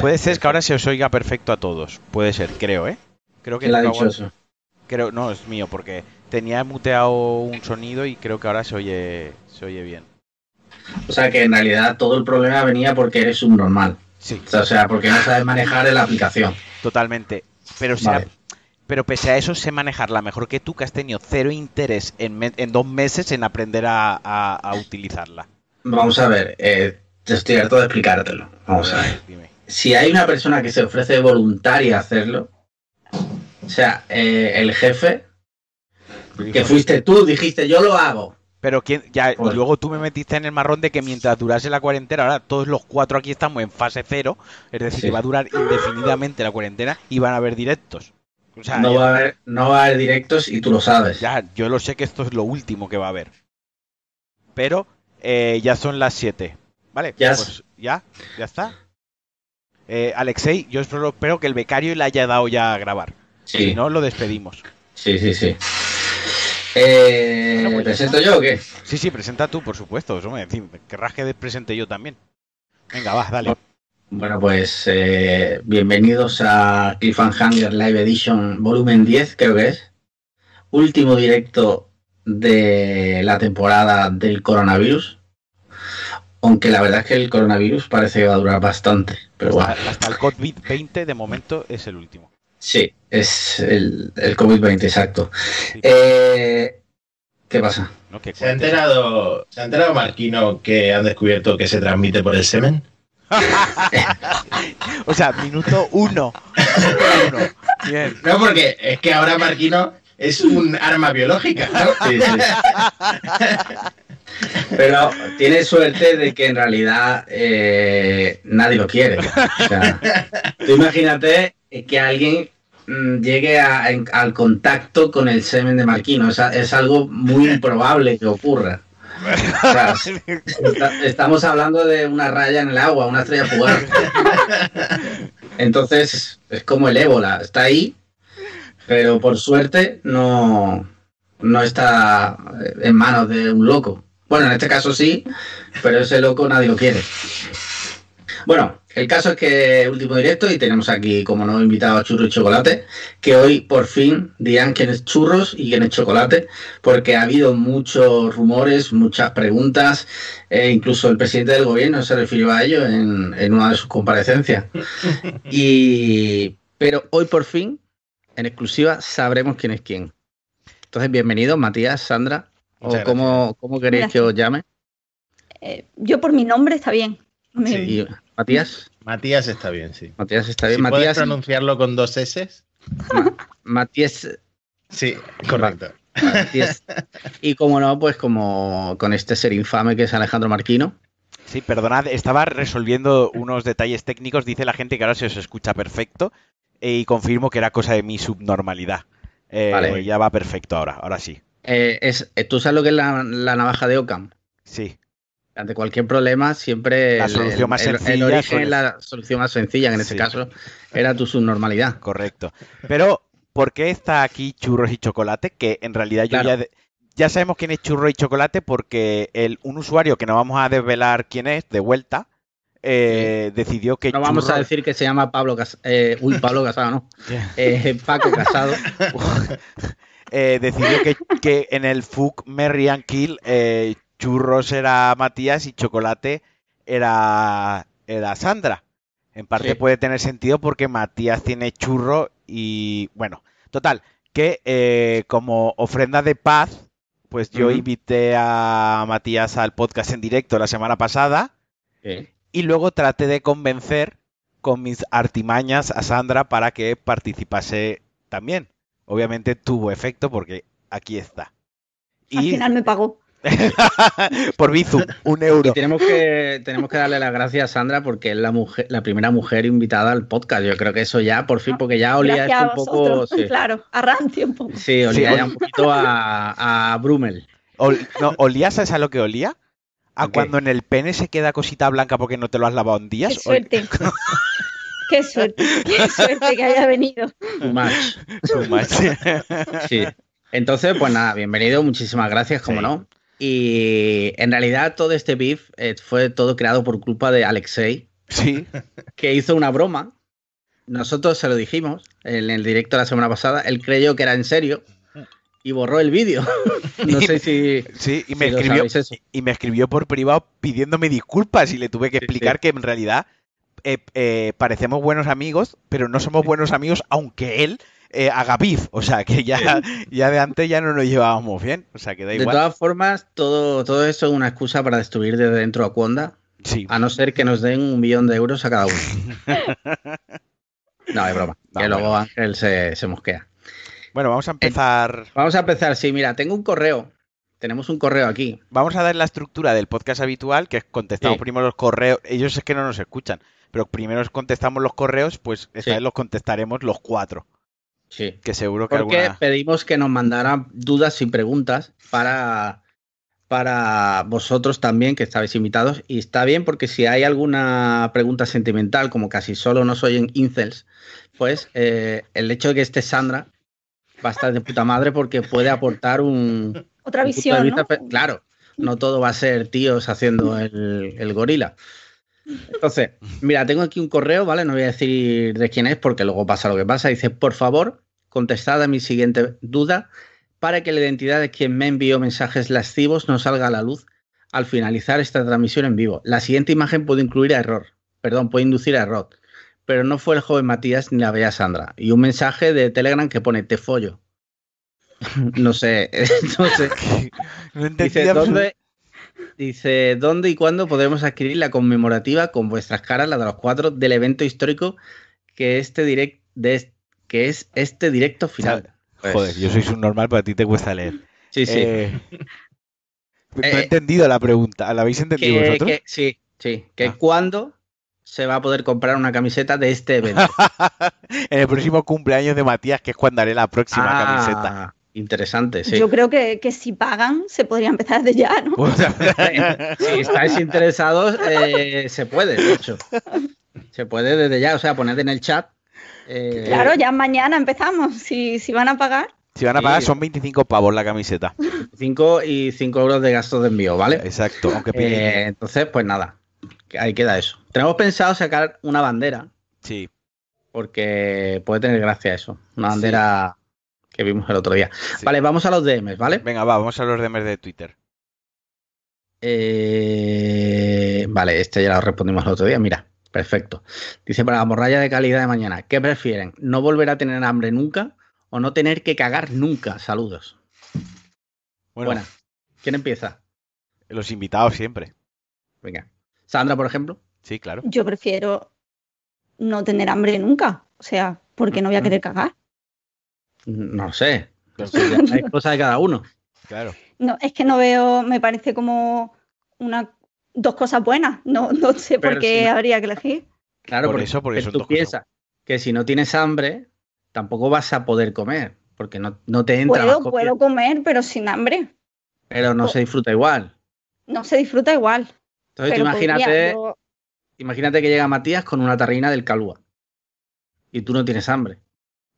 Puede ser que ahora se os oiga perfecto a todos. Puede ser, creo, ¿eh? Creo que ¿Quién le ha no, dicho eso? creo, no, es mío, porque tenía muteado un sonido y creo que ahora se oye, se oye bien. O sea que en realidad todo el problema venía porque eres subnormal. Sí, O sea, porque no sabes manejar la aplicación. totalmente. Pero, sea- Vale. pero pese a eso, sé manejarla mejor que tú, que has tenido cero interés en, me- en dos meses en aprender a, a- a utilizarla. Vamos a ver, eh, te estoy harto de explicártelo. Vamos a ver. Dime. Si hay una persona que se ofrece voluntaria a hacerlo, o sea, eh, el jefe, que fuiste tú, dijiste yo lo hago. Pero quién, ya, Joder. luego tú me metiste en el marrón de que mientras durase la cuarentena, ahora todos los cuatro aquí estamos en fase cero, es decir, Sí. que va a durar indefinidamente la cuarentena y van a haber directos. O sea, No va, a haber, no va a haber directos y tú lo sabes. ya, yo lo sé que esto es lo último que va a haber. Pero eh, ya son las 7. ¿Vale? Ya. Pues ya, ya está. Eh, Alexei, yo solo espero que el becario le haya dado ya a grabar. Sí, Si no, lo despedimos. sí, sí, sí. Eh, Bueno, pues ¿Presento yo o qué? Sí, sí, presenta tú, por supuesto. Eso me querrás que presente yo también. Venga, va, dale. Bueno, pues eh, bienvenidos a Cliffhanger Live Edition volumen 10, creo que es. Último directo de la temporada del coronavirus. Aunque la verdad es que el coronavirus parece que va a durar bastante. Pero bueno, Hasta, hasta el COVID-20 de momento es el último. sí, es el, el COVID-20, exacto. Sí. Eh, ¿Qué pasa? ¿no? Que ¿Se ha enterado, ¿Se ha enterado Marquino que han descubierto que se transmite por el semen? O sea, minuto uno. Uno. Bien. No, porque es que ahora Marquino es un arma biológica, ¿no? Sí, sí. Pero tiene suerte de que en realidad eh, nadie lo quiere. Tú imagínate que alguien mm, llegue al contacto con el semen de Marquino. Es algo muy improbable que ocurra. Estamos hablando de una raya en el agua, una estrella fugaz. Entonces, es como el ébola, está ahí, pero por suerte no, no está en manos de un loco. Bueno, en este caso sí, pero ese loco nadie lo quiere. Bueno, el caso es que último directo y tenemos aquí como nuevo invitado a Churro y Chocolate, que hoy por fin dirán quién es Churros y quién es Chocolate, porque ha habido muchos rumores, muchas preguntas, e incluso el presidente del gobierno se refirió a ello en, en una de sus comparecencias. Y, pero hoy por fin, en exclusiva, sabremos quién es quién. Entonces, bienvenidos, Matías, Sandra, o cómo, cómo queréis que os llame. Eh, yo por mi nombre está bien. Me- Sí. Y, Matías, Matías está bien, sí. Matías está bien. Si puedes Matías, pronunciarlo con dos S, Matías, sí, correcto. Matías. Y como no, pues como con este ser infame que es Alejandro Marquino. Sí, perdonad, estaba resolviendo unos detalles técnicos. Dice la gente que ahora se os escucha perfecto. eh, Y confirmo que era cosa de mi subnormalidad. Eh, Vale. Ya va perfecto ahora, ahora sí. Eh, es, eh, ¿Tú sabes lo que es la, la navaja de Ockham? Sí. Ante cualquier problema, siempre La solución el- más sencilla El origen es la solución más sencilla, que en Sí. caso era tu subnormalidad. Correcto. Pero, ¿por qué está aquí churros y chocolate? Que en realidad yo Claro. ya, de- ya sabemos quién es churro y chocolate porque el, un usuario que no vamos a desvelar quién es, de vuelta, eh, decidió que No vamos a decir que se llama Pablo Casado. uy, Pablo Casado, no. Paco Casado. eh, decidió que, que en el Fuck Merry and Kill eh, churros era Matías y chocolate era, era Sandra. En parte Sí. puede tener sentido porque Matías tiene churro y bueno, total, que eh, como ofrenda de paz, pues yo invité a Matías al podcast en directo la semana pasada y luego traté de convencer con mis artimañas a Sandra para que participase también. Obviamente tuvo efecto porque aquí está. Al Y final me pagó. por Bizum, un Y euro. tenemos que, tenemos que darle las gracias a Sandra porque es la mujer, la primera mujer invitada al podcast. Yo creo que eso ya, por fin, porque ya olía esto a un poco. Sí, Claro, a rancio un poco. sí, olía Sí, ya un poquito a, a Brummel. Ol- no, ¿Olía, sabes a lo que olía? A ¿A qué? cuando en el pene se queda cosita blanca porque no te lo has lavado en Qué días. Ol- suerte. Qué suerte. Qué suerte que haya venido. Too much. Too much. Sí. Entonces, pues nada, bienvenido, muchísimas gracias, como Sí. no. Y en realidad todo este beef eh, fue todo creado por culpa de Alexei, Sí. que hizo una broma. Nosotros se lo dijimos en el directo la semana pasada. Él creyó que era en serio y borró el vídeo. no sé si. Sí, y me, si escribió, y me escribió por privado pidiéndome disculpas y le tuve que Sí, explicar sí. que en realidad eh, eh, parecemos buenos amigos, pero no somos buenos amigos aunque él eh, haga beef. O sea, que ya, ya de antes ya no nos llevábamos bien. O sea, que da De igual. todas formas, todo, todo esto es una excusa para destruir desde dentro a Cuonda, Sí. a no ser que nos den un millón de euros a cada uno. No, es broma. No, que luego. Ángel se, se mosquea. Bueno, vamos a empezar. Vamos a empezar. Sí, mira, tengo un correo. Tenemos un correo aquí. Vamos a dar la estructura del podcast habitual, que es contestamos Sí. primero los correos. Ellos es que no nos escuchan, pero primero contestamos los correos, pues esta Sí. vez los contestaremos los cuatro. Sí. Que seguro que Porque alguna. pedimos que nos mandaran dudas y preguntas para, para vosotros también, que estabais invitados. Y está bien porque si hay alguna pregunta sentimental, como casi solo nos oyen incels, pues eh, el hecho de que esté Sandra va a estar de puta madre porque puede aportar un, Otra un visión, ¿no? Claro, no todo va a ser tíos haciendo el, el gorila. Entonces, mira, tengo aquí un correo, ¿vale? No voy a decir de quién es porque luego pasa lo que pasa. Dice, por favor, contestad a mi siguiente duda para que la identidad de quien me envió mensajes lascivos no salga a la luz al finalizar esta transmisión en vivo. La siguiente imagen puede incluir a error, perdón, puede inducir a error, pero no fue el joven Matías ni la bella Sandra. Y un mensaje de Telegram que pone, te follo. no sé, no sé. No entendí Dice, ¿dónde, dice, ¿dónde y cuándo podremos adquirir la conmemorativa con vuestras caras, la de los cuatro, del evento histórico que, este direct, de, es- que es este directo final? Joder, yo soy subnormal, pero a ti te cuesta leer. Sí, sí. Eh, no he Eh, entendido la pregunta. ¿La habéis entendido que, vosotros? que- sí, sí. Que Ah. cuándo se va a poder comprar una camiseta de este evento. en el próximo cumpleaños de Matías, que es cuando haré la próxima Ah, camiseta. Interesante, sí. Yo creo que, que si pagan se podría empezar de ya, ¿no? Sea, Si estáis interesados, eh, se puede, de hecho. Se puede desde ya, o sea, poned en el chat. eh, Claro, ya mañana empezamos. Si, si van a pagar, si van a Sí. pagar, son 25 pavos la camiseta. 5 y 5 euros de gastos de envío, ¿vale? Exacto. Aunque Eh, entonces, pues nada, ahí queda eso. Tenemos pensado sacar una bandera, Sí. porque puede tener gracia eso. Una bandera que vimos el otro día. sí. Vale, vamos a los DMs, ¿vale? Venga, va, vamos a los DMs de Twitter. Eh, vale, este ya lo respondimos el otro día. Mira, perfecto. Dice para la morralla de calidad de mañana, ¿qué prefieren? ¿No volver a tener hambre nunca o no tener que cagar nunca? Saludos. Bueno, Buena. ¿Quién empieza? los invitados siempre. Venga. Sandra, por ejemplo. Sí, claro. yo prefiero no tener hambre nunca. O sea, porque no voy a querer cagar. No sé. Hay cosas de cada uno. Claro. No, es que no veo, me parece como una dos cosas buenas. No, no sé por qué si no- habría que elegir. Claro, Por porque, eso, porque tú cosas. piensas que si no tienes hambre, tampoco vas a poder comer, porque no, no te entra Puedo, puedo comer, pero sin hambre. pero no se disfruta igual. No se disfruta igual. Entonces tú podría, imagínate, yo- imagínate que llega Matías con una tarrina del calúa y tú no tienes hambre.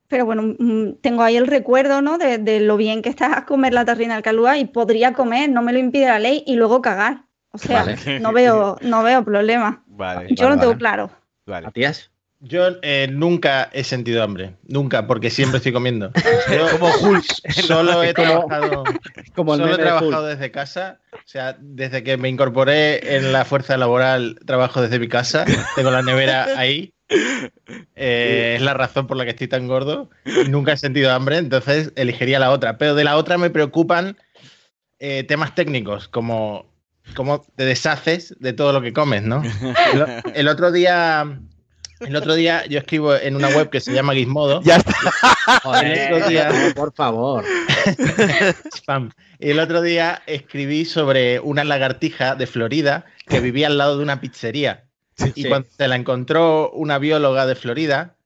Pero bueno, mm, tengo ahí el recuerdo, ¿no? De, de lo bien que está comer la tarrina del calúa y podría comer, no me lo impide la ley, y luego cagar. O sea, Vale. no veo, no veo problema. Vale. Yo Vale, lo tengo vale. claro. Vale. Matías, Yo eh, nunca he sentido hambre. Nunca, porque siempre estoy comiendo. Yo Como Hulk. solo he trabajado, como el solo he trabajado desde casa. O sea, desde que me incorporé en la fuerza laboral, trabajo desde mi casa. Tengo la nevera ahí. Eh, es la razón por la que estoy tan gordo. Nunca he sentido hambre, entonces elegiría la otra. Pero de la otra me preocupan eh, temas técnicos, como cómo te deshaces de todo lo que comes, ¿no? El, el otro día. El otro día yo escribo en una web que se llama Gizmodo. Ya está. Joder, otro día- no, por favor. Spam. Y el otro día escribí sobre una lagartija de Florida que vivía al lado de una pizzería. Y cuando se la encontró una bióloga de Florida,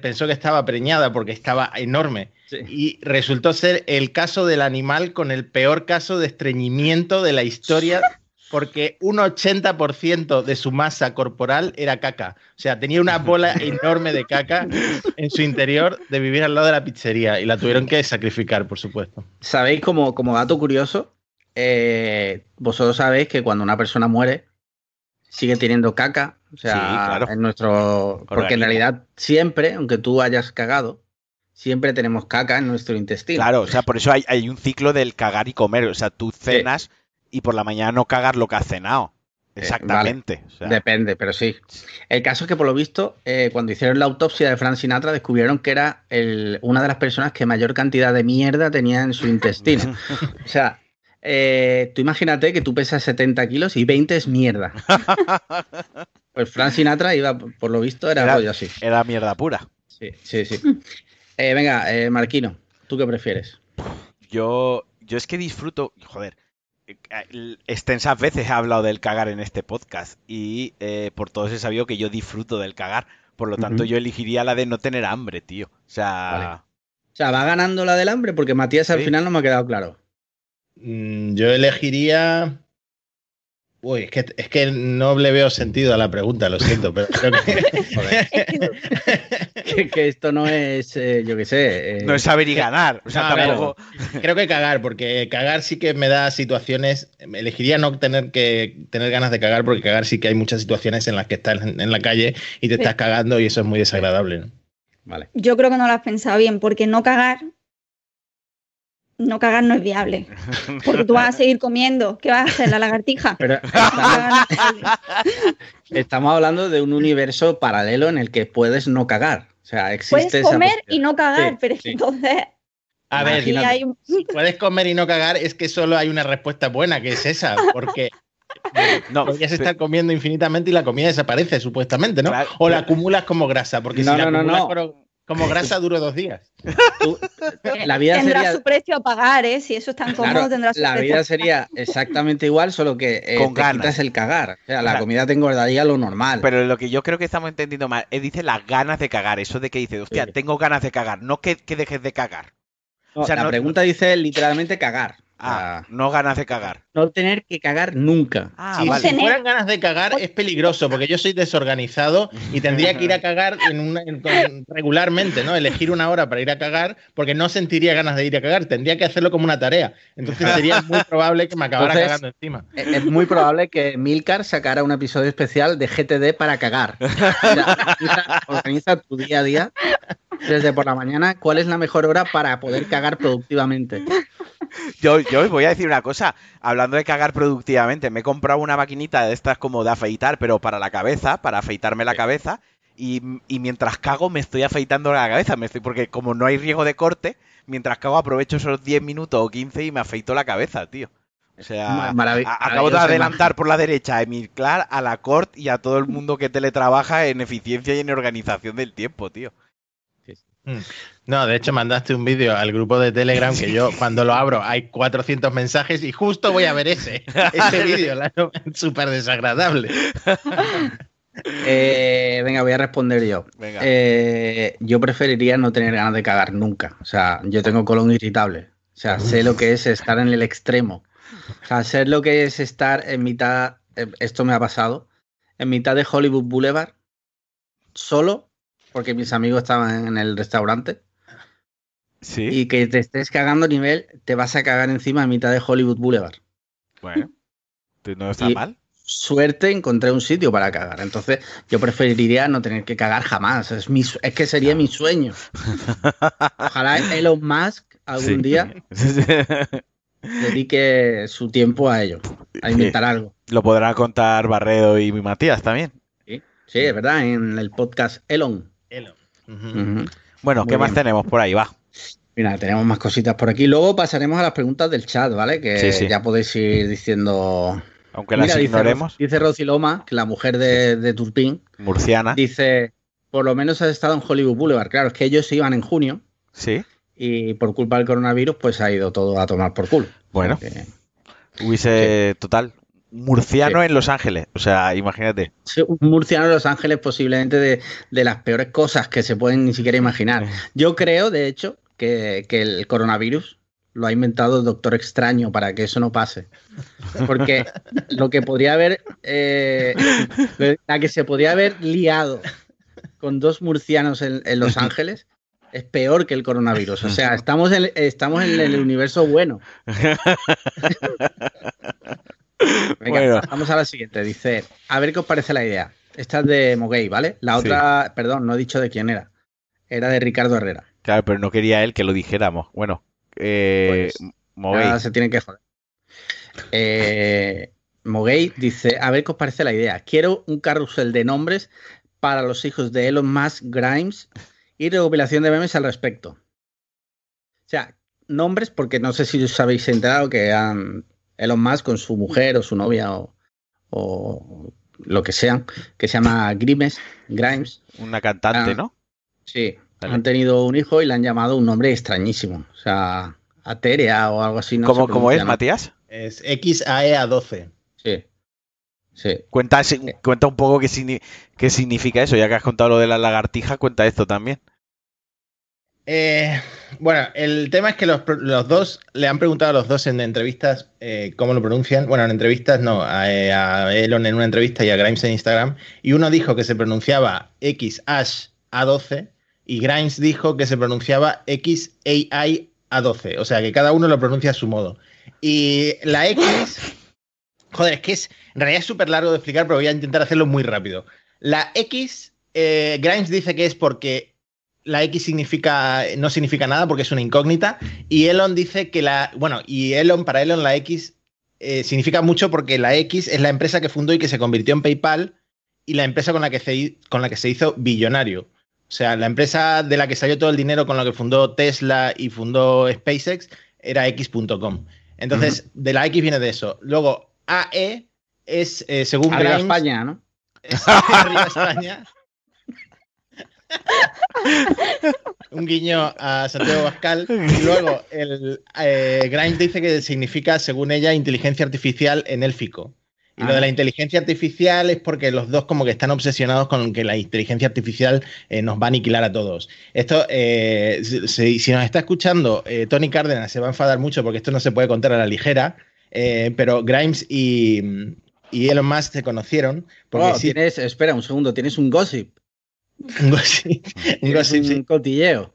pensó que estaba preñada porque estaba enorme. Sí. Y resultó ser el caso del animal con el peor caso de estreñimiento de la historia, porque un 80% de su masa corporal era caca. O sea, tenía una bola enorme de caca en su interior de vivir al lado de la pizzería y la tuvieron que sacrificar, por supuesto. ¿Sabéis como, como dato curioso? Eh, vosotros sabéis que cuando una persona muere, sigue teniendo caca. O sea, Sí, claro. en nuestro. Porque en realidad, siempre, aunque tú hayas cagado, siempre tenemos caca en nuestro intestino. Claro, o sea, por eso hay, hay un ciclo del cagar y comer. O sea, tú cenas y por la mañana no cagar lo que has cenado. Eh, Exactamente. o sea, Depende, pero sí. El caso es que, por lo visto, eh, cuando hicieron la autopsia de Frank Sinatra, descubrieron que era el- una de las personas que mayor cantidad de mierda tenía en su intestino. O sea, eh, tú imagínate que tú pesas 70 kilos y 20 es mierda. Pues Frank Sinatra iba, por lo visto, era, Era- rollo así. Era mierda pura. Sí, sí, sí. Eh, venga, eh, Marquino, ¿tú qué prefieres? Yo, yo es que disfruto, joder, eh, extensas veces he hablado del cagar en este podcast y por todos he sabido que yo disfruto del cagar. Por lo tanto, yo elegiría la de no tener hambre, tío. O sea, Vale. O sea, va ganando la del hambre porque Matías al Sí. final no me ha quedado claro. Mm, Yo elegiría. Uy, es que, es que no le veo sentido a la pregunta, lo siento, pero creo que. Que, que esto no es, eh, yo qué sé. eh, no es saber y ganar. O sea, No, a ver, tampoco. creo que cagar, porque cagar sí que me da situaciones. Elegiría no tener que tener ganas de cagar, porque cagar sí que hay muchas situaciones en las que estás en, la calle y te estás cagando y eso es muy desagradable. ¿no? Vale. Yo creo que no lo has pensado bien, porque no cagar, no cagar no es viable. Porque tú vas a seguir comiendo. ¿Qué vas a hacer, la lagartija? Pero estamos, hablando de un universo paralelo en el que puedes no cagar. O sea, existe Puedes comer y no cagar, Sí, pero sí. entonces A ver, hay un- puedes comer y no cagar, es que solo hay una respuesta buena, que es esa, porque No, podrías estar comiendo infinitamente y la comida desaparece, supuestamente, ¿no? Claro, o la claro. acumulas como grasa, porque No, si la no, no, acumulas no. como- como grasa dura dos días. Tú- la vida tendrá sería, su precio a pagar, ¿eh? Si eso es tan cómodo, claro, tendrá su la precio. vida a pagar. sería exactamente igual, solo que eh, Con te ganas. quitas el cagar. O sea, la Claro. comida te engordaría lo normal. Pero lo que yo creo que estamos entendiendo mal es dice las ganas de cagar. Eso de que dice, hostia, Sí. tengo ganas de cagar. No que, que dejes de cagar. No, o sea, la no- pregunta dice literalmente cagar. Ah, sea, no ganas de cagar. no tener que cagar nunca. Ah, si, vale. si fueran ganas de cagar es peligroso porque yo soy desorganizado y tendría que ir a cagar en una- en- con- regularmente, ¿no? Elegir una hora para ir a cagar porque no sentiría ganas de ir a cagar, tendría que hacerlo como una tarea. Entonces sería muy probable que me acabara Entonces- cagando encima. Es es muy probable que Milcar sacara un episodio especial de GTD para cagar. O sea, organiza, organiza tu día a día desde por la mañana. ¿Cuál es la mejor hora para poder cagar productivamente? Yo, yo os voy a decir una cosa. Hablando de cagar productivamente, me he comprado una maquinita de estas como de afeitar, pero para la cabeza, para afeitarme la cabeza. Y, y mientras cago me estoy afeitando la cabeza. Me estoy, porque como no hay riesgo de corte, mientras cago aprovecho esos 10 minutos o 15 y me afeito la cabeza, tío. O sea, Ma- maravi- a- acabo de adelantar por la derecha a Emilcar, a la Cort y a todo el mundo que teletrabaja en eficiencia y en organización del tiempo, tío. No, de hecho mandaste un vídeo al grupo de Telegram que yo cuando lo abro hay 400 mensajes y justo voy a ver ese, ese vídeo, súper desagradable. Eh, venga, voy a responder yo. Eh, yo preferiría no tener ganas de cagar nunca. O sea, yo tengo colon irritable. O sea, sé lo que es estar en el extremo. O sea, sé lo que es estar en mitad, eh, esto me ha pasado, en mitad de Hollywood Boulevard, solo, porque mis amigos estaban en el restaurante, Sí. y que te estés cagando a nivel, te vas a cagar encima en mitad de Hollywood Boulevard. Bueno, no está Y- mal. Suerte encontré un sitio para cagar. Entonces, yo preferiría no tener que cagar jamás. Es, mi, es que sería mi sueño. Ojalá Elon Musk algún Sí. día dedique su tiempo a ello, a inventar algo. Lo podrán contar Barredo y Matías también. Sí, Sí, es verdad, en el podcast Elon. Elon. Bueno, Muy ¿qué más tenemos por ahí? Va. Mira, tenemos más cositas por aquí. Luego pasaremos a las preguntas del chat, ¿vale? Que Sí, sí. ya podéis ir diciendo. Aunque las dice, ignoremos. Dice Rosy Loma, que la mujer de, de Turpin, Murciana. dice: Por lo menos has estado en Hollywood Boulevard. Claro, es que ellos se iban en junio Sí. y por culpa del coronavirus, pues ha ido todo a tomar por culo. Bueno. Hubiese, total, murciano en Los Ángeles. O sea, imagínate. Un murciano de Los Ángeles posiblemente de, de las peores cosas que se pueden ni siquiera imaginar. Yo creo, de hecho, que, que el coronavirus lo ha inventado el Doctor Extraño para que eso no pase. Porque lo que podría haber, eh, la que se podría haber liado con dos murcianos en, en Los Ángeles es peor que el coronavirus. O sea, estamos en, estamos en el universo bueno. Venga, Bueno. vamos a la siguiente. Dice, a ver qué os parece la idea. Esta es de Moguey, ¿vale? La otra, perdón, no he dicho de quién era. Era de Ricardo Herrera. Claro, pero no quería él que lo dijéramos. Bueno, eh, Pues, se tienen que joder. Eh, dice, a ver qué os parece la idea. Quiero un carrusel de nombres para los hijos de Elon Musk, Grimes y recopilación de memes al respecto. O sea, nombres, porque no sé si os habéis enterado que han Elon Musk con su mujer o su novia o, o lo que sean, que se llama Grimes, Grimes. Una cantante, Ah. ¿no? Sí, Vale. han tenido un hijo y le han llamado un nombre extrañísimo. O sea, Ateria o algo así. No ¿Cómo, cómo es. Matías? Es XAEA12. Sí. Sí. Cuenta, si- cuenta un poco qué, qué significa eso, ya que has contado lo de la lagartija, cuenta esto también. Eh, bueno, el tema es que los, los dos le han preguntado a los dos en entrevistas eh, cómo lo pronuncian. Bueno, en entrevistas no, a, Elon en una entrevista y a Grimes en Instagram. Y uno dijo que se pronunciaba XAsh-A12 y Grimes dijo que se pronunciaba XAI-A12. O sea, que cada uno lo pronuncia a su modo. Y la X, joder, es que es, en realidad es súper largo de explicar, pero voy a intentar hacerlo muy rápido. La X, eh, Grimes dice que es porque la X significa, no significa nada porque es una incógnita. Y Elon dice que la. Bueno, y Elon, para Elon, la X eh, significa mucho porque la X es la empresa que fundó y que se convirtió en PayPal y la empresa con la que se, con la que se hizo billonario. O sea, la empresa de la que salió todo el dinero con la que fundó Tesla y fundó SpaceX era X.com. Entonces, de la X viene de eso. Luego, AE es, eh, según Arriba Grimes, España, ¿no? es arriba España. Un guiño a Santiago Pascal. Luego, el eh, Grimes dice que significa, según ella, inteligencia artificial en élfico. Y lo Ah. de la inteligencia artificial es porque los dos como que están obsesionados con que la inteligencia artificial eh, nos va a aniquilar a todos. Esto, eh, si, nos está escuchando, eh, Tony Cárdenas se va a enfadar mucho porque esto no se puede contar a la ligera, pero Grimes y, y Elon Musk se conocieron porque sí, tienes, espera un segundo, tienes un gossip. Un gossip, un gossip, un cotilleo.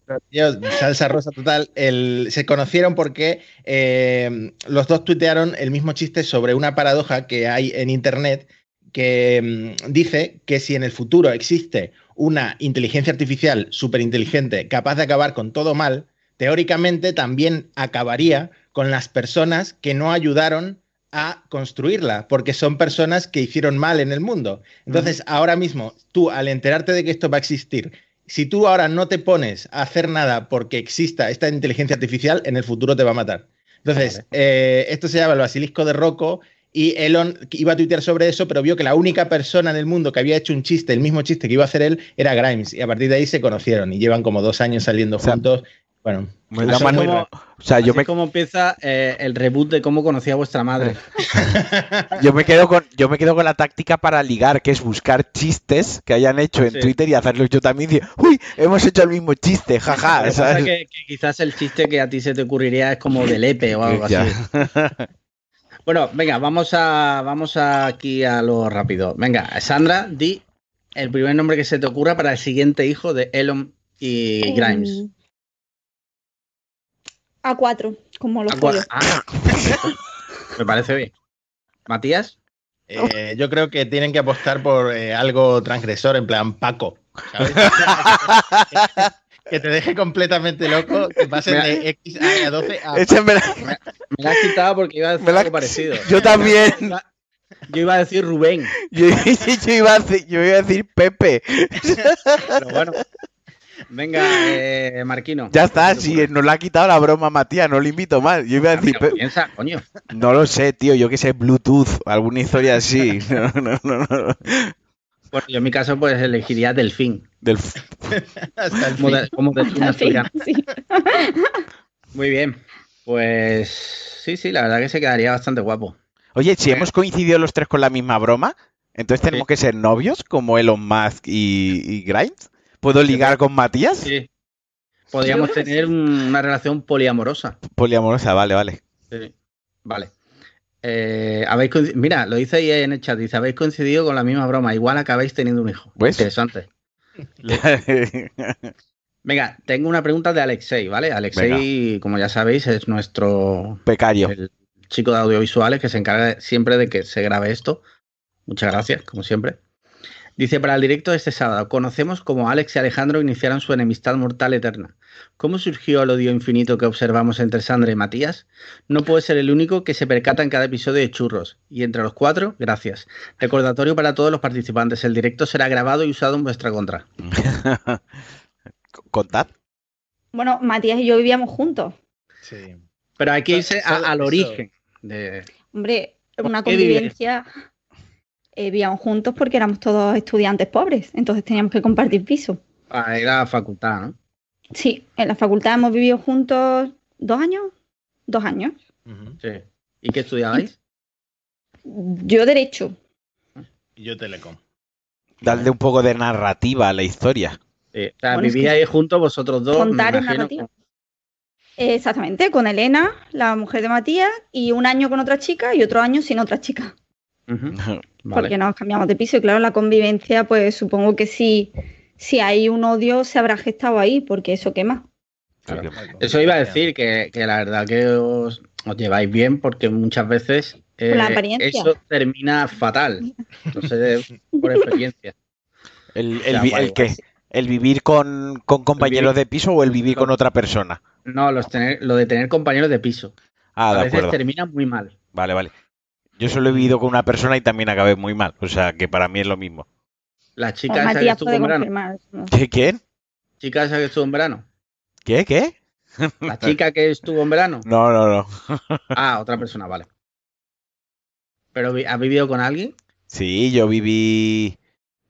Salsa rosa total. El- se conocieron porque eh, los dos tuitearon el mismo chiste sobre una paradoja que hay en Internet que mm, dice que si en el futuro existe una inteligencia artificial súper inteligente capaz de acabar con todo mal, teóricamente también acabaría con las personas que no ayudaron a construirla, porque son personas que hicieron mal en el mundo. Entonces, ahora mismo, tú al enterarte de que esto va a existir, si tú ahora no te pones a hacer nada porque exista esta inteligencia artificial, en el futuro te va a matar. Entonces, Vale. eh, esto se llama el basilisco de Rocco y Elon iba a tuitear sobre eso, pero vio que la única persona en el mundo que había hecho un chiste, el mismo chiste que iba a hacer él, era Grimes. Y a partir de ahí se conocieron y llevan como dos años saliendo juntos. Bueno, Me una da como-. O sea, yo Así me, como empieza eh, el reboot de cómo conocí a vuestra madre. yo me quedo con, yo me quedo con la táctica para ligar, que es buscar chistes que hayan hecho en Sí. Twitter y hacerlos yo también. y decir, Uy, hemos hecho el mismo chiste, Lo jaja. que pasa ¿sabes? es que, que quizás el chiste que a ti se te ocurriría es como de Lepe o algo Ya. así. Bueno, venga, vamos a vamos a aquí a lo rápido. Venga, Sandra, di el primer nombre que se te ocurra para el siguiente hijo de Elon y Grimes. Em, A4, como los pollos. Ah, me parece bien. Matías, Eh, yo creo que tienen que apostar por eh, algo transgresor, en plan Paco. ¿sabes? que te deje completamente loco, que pasen de X a 12 a. Ese me la- me la has quitado porque iba a decir Me la- algo parecido. Yo también. Yo iba a decir Rubén, Yo, yo iba a decir, yo iba a decir Pepe. pero bueno. Venga, eh, Marquino. Ya está, ¿Qué si nos lo ha quitado la broma, Matías, no lo invito más. Yo iba a decir, Pero Pe- piensa, coño. no lo sé, tío, yo que sé, Bluetooth, alguna historia así. No, no, no, no. Bueno, yo en mi caso pues elegiría Delfín. Del, hasta el Como, de- como delfín africano. sí. Muy bien. Pues sí, sí, la verdad que se quedaría bastante guapo. Oye, si hemos coincidido los tres con la misma broma, entonces tenemos que ser novios como Elon Musk y, y Grimes. ¿Puedo ligar con Matías? Sí. Podríamos tener un- una relación poliamorosa. Poliamorosa, vale, vale. Sí. Vale. Eh, habéis Mira, lo dice ahí en el chat. Dice, habéis coincidido con la misma broma. Igual acabáis teniendo un hijo. ¿Ves? Interesante. Venga, tengo una pregunta de Alexei, ¿vale? Alexei, como ya sabéis, es nuestro Becario. el chico de audiovisuales que se encarga siempre de que se grabe esto. Muchas gracias, como siempre. Dice, para el directo de este sábado, conocemos cómo Alex y Alejandro iniciaron su enemistad mortal eterna. ¿Cómo surgió el odio infinito que observamos entre Sandra y Matías? No puede ser el único que se percata en cada episodio de Churros. Y entre los cuatro, gracias. Recordatorio para todos los participantes, el directo será grabado y usado en vuestra contra. Contad. Bueno, Matías y yo vivíamos juntos. Sí. Pero hay que irse a- al origen. De... Hombre, una convivencia. Eh, vivíamos juntos porque éramos todos estudiantes pobres, entonces teníamos que compartir piso. Ah, era facultad, ¿no? Sí, en la facultad hemos vivido juntos dos años. Dos años. Sí. ¿Y qué estudiabais? Yo derecho. Y yo Telecom. Darle un poco de narrativa a la historia. Sí. O sea, Bueno, es que- vivíais juntos vosotros dos. me Contar en imagino. narrativa. Eh, Exactamente, con Elena, la mujer de Matías, y un año con otra chica y otro año sin otra chica. Porque Vale. nos cambiamos de piso y claro, la convivencia, pues supongo que sí, si hay un odio se habrá gestado ahí, porque eso quema. Claro. Eso iba a decir que, que la verdad que os, os lleváis bien porque muchas veces eh, Por la apariencia. eso termina fatal. No sé, por experiencia. El, O el sea, qué? ¿El vivir con, con compañeros de piso o el vivir con otra persona? No, los tener, lo de tener compañeros de piso. Ah, a de veces acuerdo. termina muy mal. Vale, vale. Yo solo he vivido con una persona y también acabé muy mal. O sea, que para mí es lo mismo. La chica esa que estuvo en verano. ¿Qué? ¿Quién? Chica esa que estuvo en verano. ¿Qué? ¿Qué? La chica que estuvo en verano. No, no, no. Ah, otra persona, vale. Pero vi- ¿has vivido con alguien? Sí, yo viví.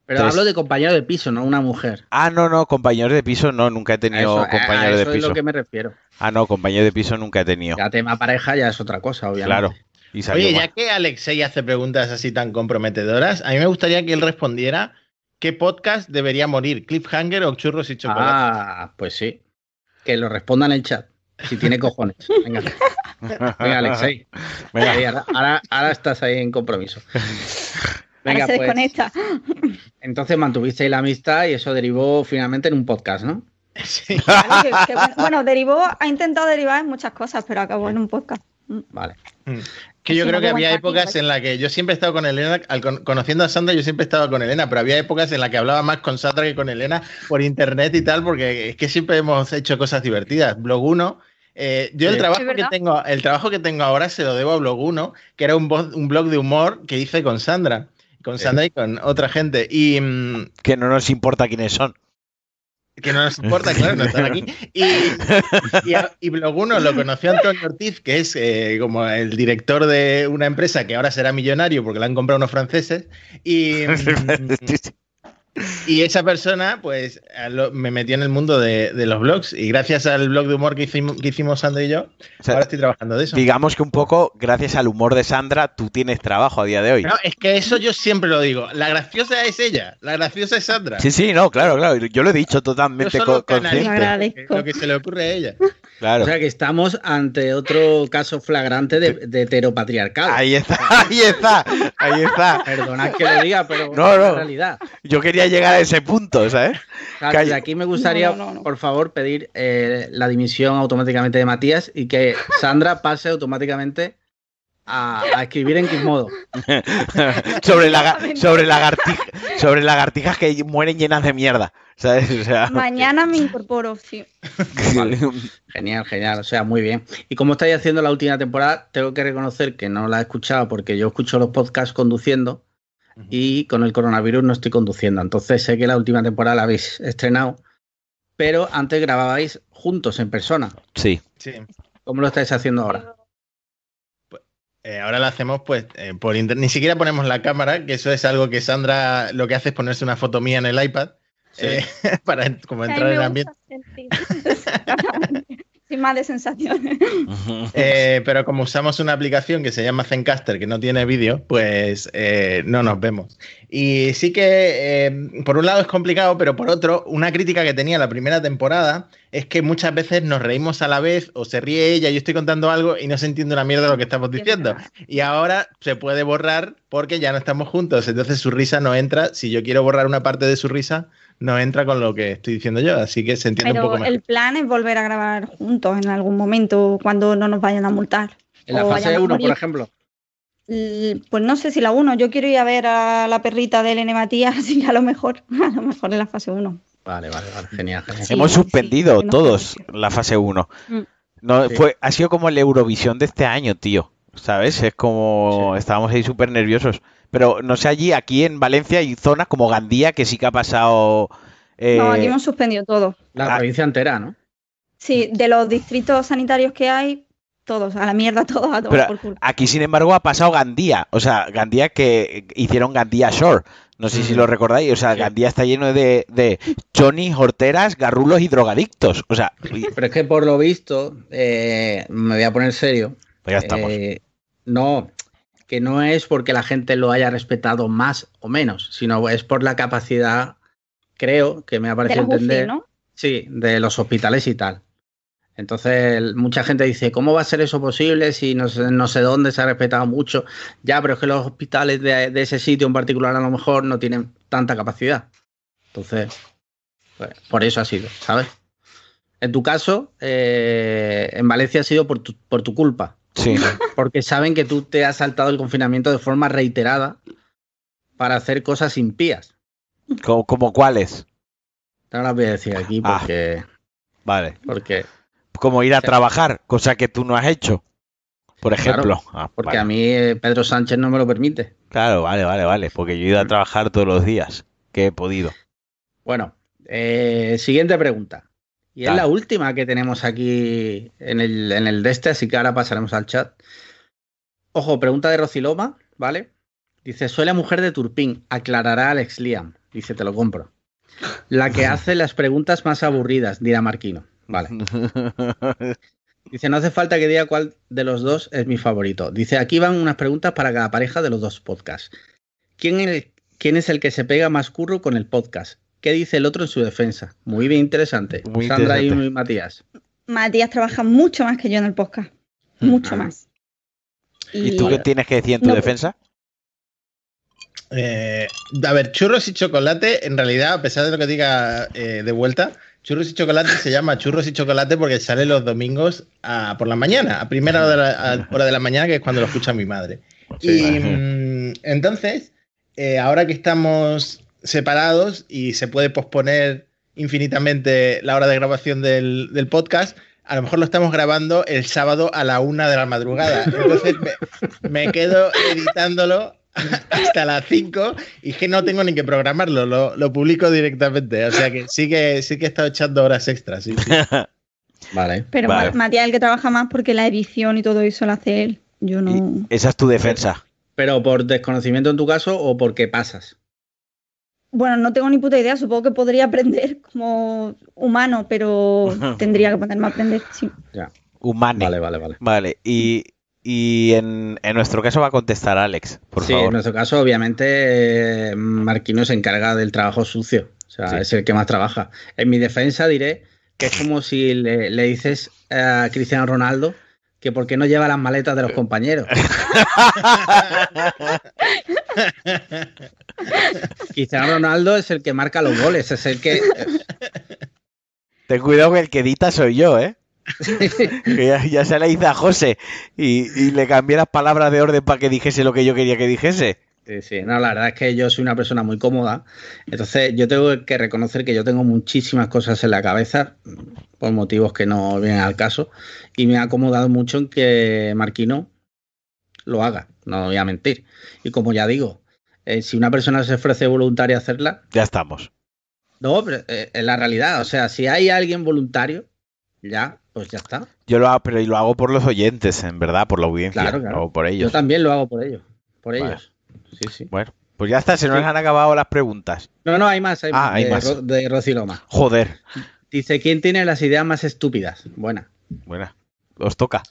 Pero Tres. hablo de compañero de piso, no una mujer. Ah, no, no, compañeros de piso no, nunca he A tenido eso, a eso de es piso. lo que me refiero. Ah, no, compañeros de piso nunca he tenido. Ya tema pareja ya es otra cosa, obviamente. Claro. Y salió Oye, mal. ya que Alexei hace preguntas así tan comprometedoras, a mí me gustaría que él respondiera qué podcast debería morir, Cliffhanger o Churros y Chocolate. Ah, pues sí. Que lo responda en el chat. Si tiene cojones. Venga, venga Alexei. Venga. Ahí, ahora, estás ahí en compromiso. Venga, Ahora se pues. desconecta. Entonces mantuvisteis la amistad y eso derivó finalmente en un podcast, ¿no? Sí. Claro, que- que bueno, bueno, derivó, ha intentado derivar en muchas cosas, pero acabó en un podcast. Vale. Que yo creo que había épocas en las que yo siempre he estado con Elena, al con- conociendo a Sandra, yo siempre he estado con Elena, pero había épocas en las que hablaba más con Sandra que con Elena por internet y tal, porque es que siempre hemos hecho cosas divertidas. Blog 1, eh, yo el trabajo que tengo, el trabajo que tengo ahora se lo debo a Blog 1, que era un, voz- un blog de humor que hice con Sandra, con Sí. Sandra y con otra gente. Y mm, Que no nos importa quiénes son. Que no nos importa, claro, no están aquí. Y, y, y Blog 1 lo conoció Antonio Ortiz, que es eh, como el director de una empresa que ahora será millonario porque la han comprado unos franceses. Y, y esa persona, pues, lo- me metió en el mundo de, de los blogs. Y gracias al blog de humor que hicimos, que hicimos Sandra y yo, O sea, ahora estoy trabajando de eso. digamos que un poco, gracias al humor de Sandra, tú tienes trabajo a día de hoy. No, es que eso yo siempre lo digo. La graciosa es ella, la graciosa es Sandra. Sí, sí, no, claro, claro. Yo lo he dicho Yo totalmente solo co- canalizo Lo consciente. lo que se le ocurre a ella. Claro. O sea que estamos ante otro caso flagrante de, de heteropatriarcado. Ahí está, ahí está, ahí está. Perdonad que lo diga, pero no. realidad. Yo quería llegar a ese punto, ¿sabes? O sea, Calla. de aquí me gustaría, No, no, no, no. por favor, pedir eh, la dimisión automáticamente de Matías y que Sandra pase automáticamente a, a escribir en Gizmodo. sobre, laga- sobre, lagartija- sobre lagartijas que mueren llenas de mierda, ¿sabes? O sea, Mañana me incorporo, sí. Genial, genial, o sea, muy bien. Y como estáis haciendo la última temporada, tengo que reconocer que no la he escuchado porque yo escucho los podcasts conduciendo y con el coronavirus no estoy conduciendo. Entonces sé que la última temporada la habéis estrenado, pero antes grababais juntos en persona. sí. Sí. ¿Cómo lo estáis haciendo ahora? Eh, ahora lo hacemos pues eh, por internet. Ni siquiera ponemos la cámara, que eso es algo que Sandra lo que hace es ponerse una foto mía en el iPad Sí. eh, para como entrar en ambiente. más de sensaciones. Eh, pero como usamos una aplicación que se llama Zencaster que no tiene vídeo, pues eh, no nos vemos. Y sí que eh, por un lado es complicado, pero por otro, una crítica que tenía la primera temporada es que muchas veces nos reímos a la vez o se ríe ella, yo estoy contando algo y no se entiende una mierda lo que estamos diciendo. Y ahora se puede borrar porque ya no estamos juntos, entonces su risa no entra. Si yo quiero borrar una parte de su risa, no entra con lo que estoy diciendo yo, así que se entiende un Pero poco mejor. el plan es volver a grabar juntos en algún momento cuando no nos vayan a multar. En la fase vayamos a 1, por ejemplo. Pues no sé si la 1. Yo quiero ir a ver a la perrita de Elena Matías y a lo mejor, a lo mejor en la fase 1. Vale, vale, vale. Genial, genial. Sí, Hemos suspendido sí, todos la fase 1. Mm. No, Sí. fue, ha sido como el Eurovisión de este año, tío. ¿Sabes? Es como. Estábamos ahí súper nerviosos. Pero no sé, allí, aquí en Valencia hay zonas como Gandía que sí que ha pasado. eh, No, aquí hemos suspendido todo. La Ah. provincia entera, ¿no? Sí, de los distritos sanitarios que hay, todos, a la mierda, todos a tomar Pero por culo. aquí, sin embargo, ha pasado Gandía. O sea, Gandía que hicieron Gandía Shore. No sé si lo recordáis. O sea. Gandía está lleno de, de chonis, horteras, garrulos y drogadictos. O sea, y- Pero es que por lo visto, eh, me voy a poner serio. pues ya estamos. Eh, no, que no es porque la gente lo haya respetado más o menos, sino es por la capacidad, creo, que me ha parecido UCI, entender. ¿no? Sí, de los hospitales y tal. Entonces, mucha gente dice, ¿cómo va a ser eso posible si no sé, no sé dónde se ha respetado mucho? Ya, pero es que los hospitales de, de ese sitio en particular a lo mejor no tienen tanta capacidad. Entonces, pues, por eso ha sido, ¿sabes? En tu caso, eh, en Valencia ha sido por tu, por tu culpa, Sí. porque saben que tú te has saltado el confinamiento de forma reiterada para hacer cosas impías. ¿Como, como cuáles? No las voy a decir aquí Ah. porque... Vale. porque Como ir a trabajar, cosa que tú no has hecho. Por ejemplo. Ah, Porque vale. a mí eh, Pedro Sánchez no me lo permite. Claro, vale, vale, vale. Porque yo he ido a trabajar todos los días que he podido. Bueno, eh, siguiente pregunta. Y es la última que tenemos aquí en el, en el de este, así que ahora pasaremos al chat. Ojo, pregunta de Rociloma, ¿vale? Dice, soy la mujer de Turpín, aclarará Alex Liam. Dice, te lo compro. La que hace las preguntas más aburridas, dirá Marquino. Vale. Dice, no hace falta que diga cuál de los dos es mi favorito. Dice, aquí van unas preguntas para cada pareja de los dos podcasts. ¿Quién, el- quién es el que se pega más curro con el podcast? ¿Qué dice el otro en su defensa? Muy bien interesante. Muy Sandra interesante. y Matías. Matías trabaja mucho más que yo en el podcast. Mucho Ah. más. ¿Y tú qué tienes que decir en tu No. defensa? Eh, a ver, churros y chocolate, en realidad, a pesar de lo que diga eh, de vuelta, churros y chocolate se llama churros y chocolate porque sale los domingos a- por la mañana, a primera hora de la, a- hora de la mañana, que es cuando lo escucha mi madre. y mm, entonces, eh, ahora que estamos separados y se puede posponer infinitamente la hora de grabación del, del podcast, a lo mejor lo estamos grabando el sábado a la una de la madrugada. Entonces me, me quedo editándolo hasta las 5 y que no tengo ni que programarlo, lo, lo publico directamente. O sea que sí que sí que he estado echando horas extras. sí, sí. Vale. Pero Vale. Ma- Matías es el que trabaja más porque la edición y todo eso lo hace él. Yo no. Esa es tu defensa. ¿Pero por desconocimiento en tu caso o porque pasas? Bueno, no tengo ni puta idea. Supongo que podría aprender como humano, pero tendría que ponerme a aprender. Sí. Humane. Vale, vale, vale. Vale, y, y en, en nuestro caso va a contestar Alex, por sí, en favor. nuestro caso, obviamente, Marquino se encarga del trabajo sucio. O sea, Sí. es el que más trabaja. En mi defensa diré que es como si le, le dices a Cristiano Ronaldo que por qué no lleva las maletas de los compañeros. Cristiano Ronaldo es el que marca los goles, es el que... Ten cuidado que el que edita soy yo, ¿eh? Que ya, ya se le hice a José y, y le cambié las palabras de orden para que dijese lo que yo quería que dijese. Sí, sí, no, la verdad es que yo soy una persona muy cómoda. Entonces, yo tengo que reconocer que yo tengo muchísimas cosas en la cabeza, por motivos que no vienen al caso, y me ha acomodado mucho en que Marquino lo haga, no voy a mentir. Y como ya digo, eh, si una persona se ofrece voluntaria a hacerla, Ya estamos. no, pero eh, es la realidad. O sea, si hay alguien voluntario, ya, pues ya está. Yo lo hago, pero lo hago por los oyentes, en verdad, por la audiencia, Claro, claro. por Yo ellos. también lo hago por ellos, por Vale. ellos. Sí, sí. Bueno, pues ya está, se nos Sí. han acabado las preguntas. No, no, hay más, hay Ah, más. hay de, más. Ro- de Rosy Loma. Joder. Dice, ¿quién tiene las ideas más estúpidas? Buena. Bueno, os toca.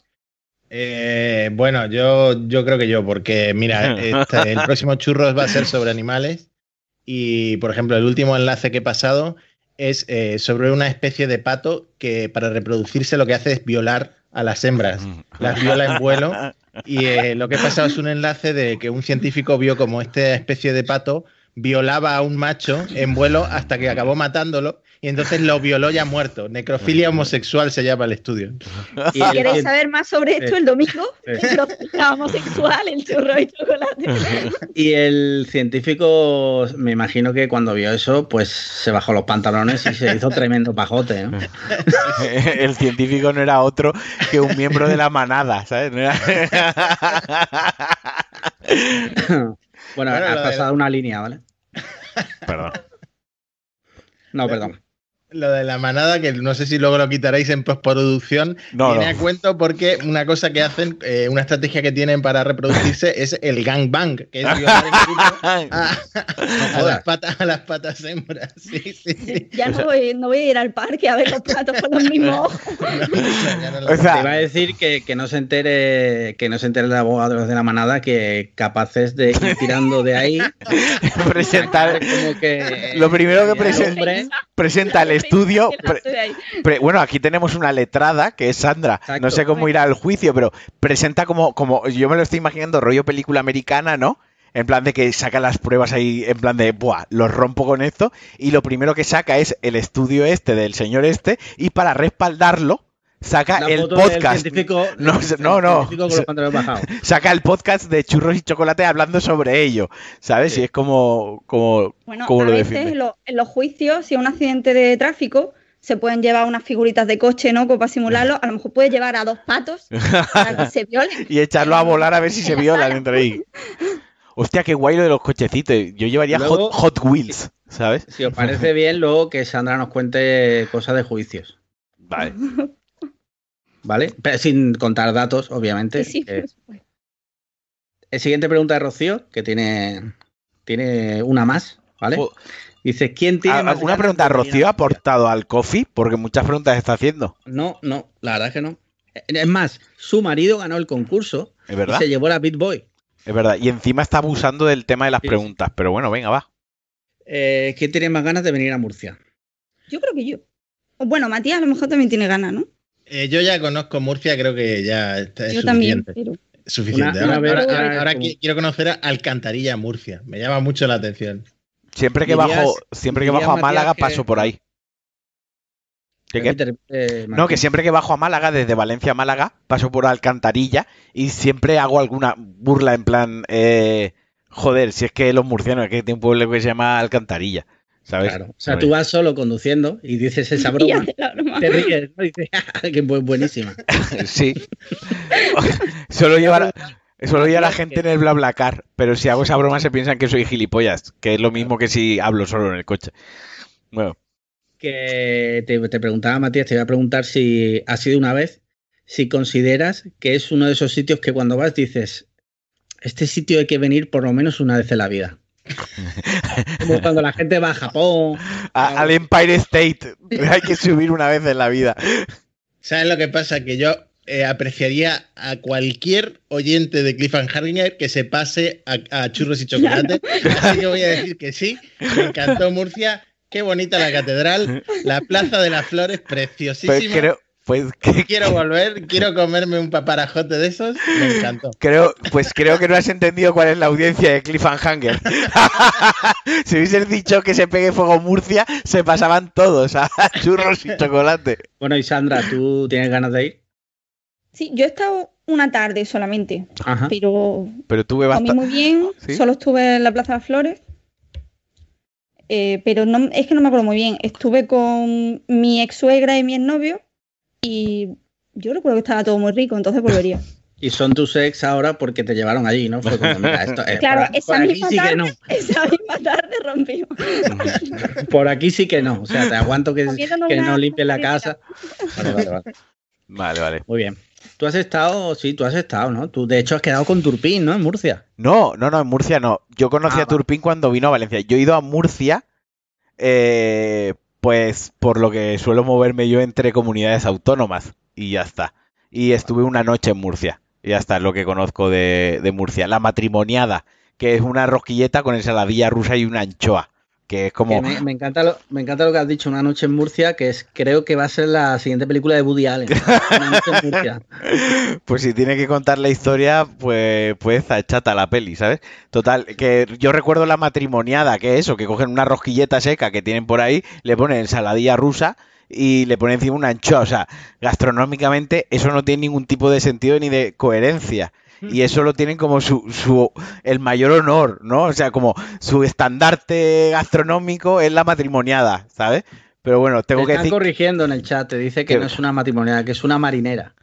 Eh, bueno, yo, yo creo que yo, porque mira, este- el próximo churros va a ser sobre animales y, por ejemplo, el último enlace que he pasado es eh, sobre una especie de pato que para reproducirse lo que hace es violar a las hembras. Las viola en vuelo y eh, lo que he pasado es un enlace de que un científico vio como esta especie de pato violaba a un macho en vuelo hasta que acabó matándolo y entonces lo violó ya muerto. Necrofilia homosexual se llama el estudio. Y Si el- queréis saber más sobre esto, el domingo, la homosexual, el churro y chocolate. Y el científico, me imagino que cuando vio eso, pues se bajó los pantalones y se hizo tremendo pajote. ¿no? El científico no era otro que un miembro de la manada, ¿sabes? No era- Bueno, Bueno, has pasado una línea, ¿vale? Perdón. No, perdón. Lo de la manada, que no sé si luego lo quitaréis en postproducción, No, viene no. a cuento porque una cosa que hacen, eh, una estrategia que tienen para reproducirse es el gangbang, que es violar en grupo a, a las patas, a las patas hembras. Sí, sí, sí. Ya no voy, no voy a ir al parque a ver los patos con los mismos ojos. O sea, Te iba a decir que, que no se entere que no se entere el abogado de la manada que capaces de ir tirando de ahí presentar. como que Lo primero que presenta- Presenta el estudio. Pre- pre- bueno, aquí tenemos una letrada que es Sandra. Exacto. No sé cómo irá al juicio, pero presenta como, como. Yo me lo estoy imaginando, rollo película americana, ¿no? En plan de que saca las pruebas ahí, en plan de, ¡buah! Los rompo con esto. Y lo primero que saca es el estudio este del señor este. Y para respaldarlo, saca la el foto podcast. científico- No, no, no. Saca el podcast de churros y chocolate hablando sobre ello. ¿Sabes? Sí. Y es como. como Bueno, ¿Cómo a lo veces en, lo- en los juicios, si es un accidente de tráfico, se pueden llevar unas figuritas de coche, ¿no? Como para simularlo. A lo mejor puedes llevar a dos patos para que se violen. y echarlo a volar a ver si se violan entre ahí. Hostia, qué guay lo de los cochecitos. Yo llevaría Luego- hot, Hot Wheels, ¿sabes? Si os parece bien, luego que Sandra nos cuente cosas de juicios, Vale. ¿Vale? Pero sin contar datos, obviamente. Sí, sí, supuesto. El siguiente pregunta de Rocío, que tiene, tiene una más, ¿vale? Jo- Dice, ¿quién tiene Ah, más una pregunta, ¿Rocío ha aportado al coffee? Porque muchas preguntas está haciendo. No, no, la verdad es que no. Es más, su marido ganó el concurso ¿Es y verdad? se llevó la Beat Boy. Es verdad. Y encima está abusando del tema de las Sí, preguntas. Pero bueno, venga, va. Eh, ¿Quién tiene más ganas de venir a Murcia? Yo creo que yo. Bueno, Matías a lo mejor también tiene ganas, ¿no? Eh, yo ya conozco Murcia, creo que ya está, es yo también. suficiente. pero- Suficiente. Una- ahora una ahora- ahora- como- quiero conocer a Alcantarilla Murcia. Me llama mucho la atención. Siempre que Dirías- bajo, siempre que bajo a Málaga que- paso por ahí. ¿Qué, repite, No, que siempre que bajo a Málaga, desde Valencia a Málaga, paso por Alcantarilla y siempre hago alguna burla en plan, eh, joder, si es que los murcianos, es que tiene un pueblo que se llama Alcantarilla, ¿sabes? Claro. O sea, tú vas solo conduciendo y dices esa Y broma, hace la broma. te ríes, ¿no? Y dices, "Ah, buenísima. Sí. Solo llevar, solo llevar a Matías, gente en el BlaBlaCar, pero si hago esa broma se piensan que soy gilipollas, que es lo mismo que si hablo solo en el coche. Bueno, Que te, te preguntaba, Matías, te iba a preguntar si ha sido una vez, si consideras que es uno de esos sitios que cuando vas dices, este sitio hay que venir por lo menos una vez en la vida. Como cuando la gente va a Japón. a- al Empire State hay que subir una vez en la vida. ¿Sabes lo que pasa? Que yo eh, apreciaría a cualquier oyente de Cliffhanger que se pase a, a churros y chocolate. Así que voy a decir que sí. Me encantó Murcia. Qué bonita la catedral. La Plaza de las Flores, Pues preciosísima. creo, pues que- Quiero volver, quiero comerme un paparajote de esos. Me encantó. Creo, pues creo que no has entendido cuál es la audiencia de Cliffhanger. si hubieses dicho que se pegue fuego Murcia, se pasaban todos a churros y chocolate. Bueno, y Sandra, ¿tú tienes ganas de ir? Sí, yo he estado una tarde solamente, Ajá. pero Pero tuve comí bastante. muy bien. ¿Sí? Solo estuve en la Plaza de Flores. Eh, pero no, es que no me acuerdo muy bien. Estuve con mi ex suegra y mi exnovio y yo recuerdo que estaba todo muy rico, entonces volvería. Y son tus ex ahora porque te llevaron allí, ¿no? Fue como, mira, esto, eh, Claro, por, esa por aquí misma sí que tarde, no. esa misma tarde rompimos. Por aquí sí que no. O sea, te aguanto que, que no limpie la casa. Vale, vale, vale. Vale, vale. Muy bien. Tú has estado, sí, tú has estado, ¿no? Tú, de hecho, has quedado con Turpín, ¿no? En Murcia. No, no, no, en Murcia no. Yo conocí Ah, a Turpín cuando vino a Valencia. Yo he ido a Murcia, eh, pues por lo que suelo moverme yo entre comunidades autónomas. Y ya está. Y estuve una noche en Murcia. Y ya está, es lo que conozco de, de Murcia. La matrimoniada, que es una rosquilleta con ensaladilla rusa y una anchoa. Que es como... Que me, me encanta lo, me encanta lo que has dicho, Una noche en Murcia, que es creo que va a ser la siguiente película de Woody Allen. Una noche en Murcia. Pues si tiene que contar la historia, pues pues chata la peli, ¿sabes? Total, que yo recuerdo la matrimoniada, que es eso, que cogen una rosquilleta seca que tienen por ahí, le ponen ensaladilla rusa y le ponen encima una anchoa. O sea, gastronómicamente eso no tiene ningún tipo de sentido ni de coherencia. Y eso lo tienen como su, su el mayor honor, ¿no? O sea, como su estandarte gastronómico es la matrimoniada, ¿sabes? Pero bueno, tengo Te que están decir... corrigiendo en el chat, te dice que no es una matrimonial, que es una marinera.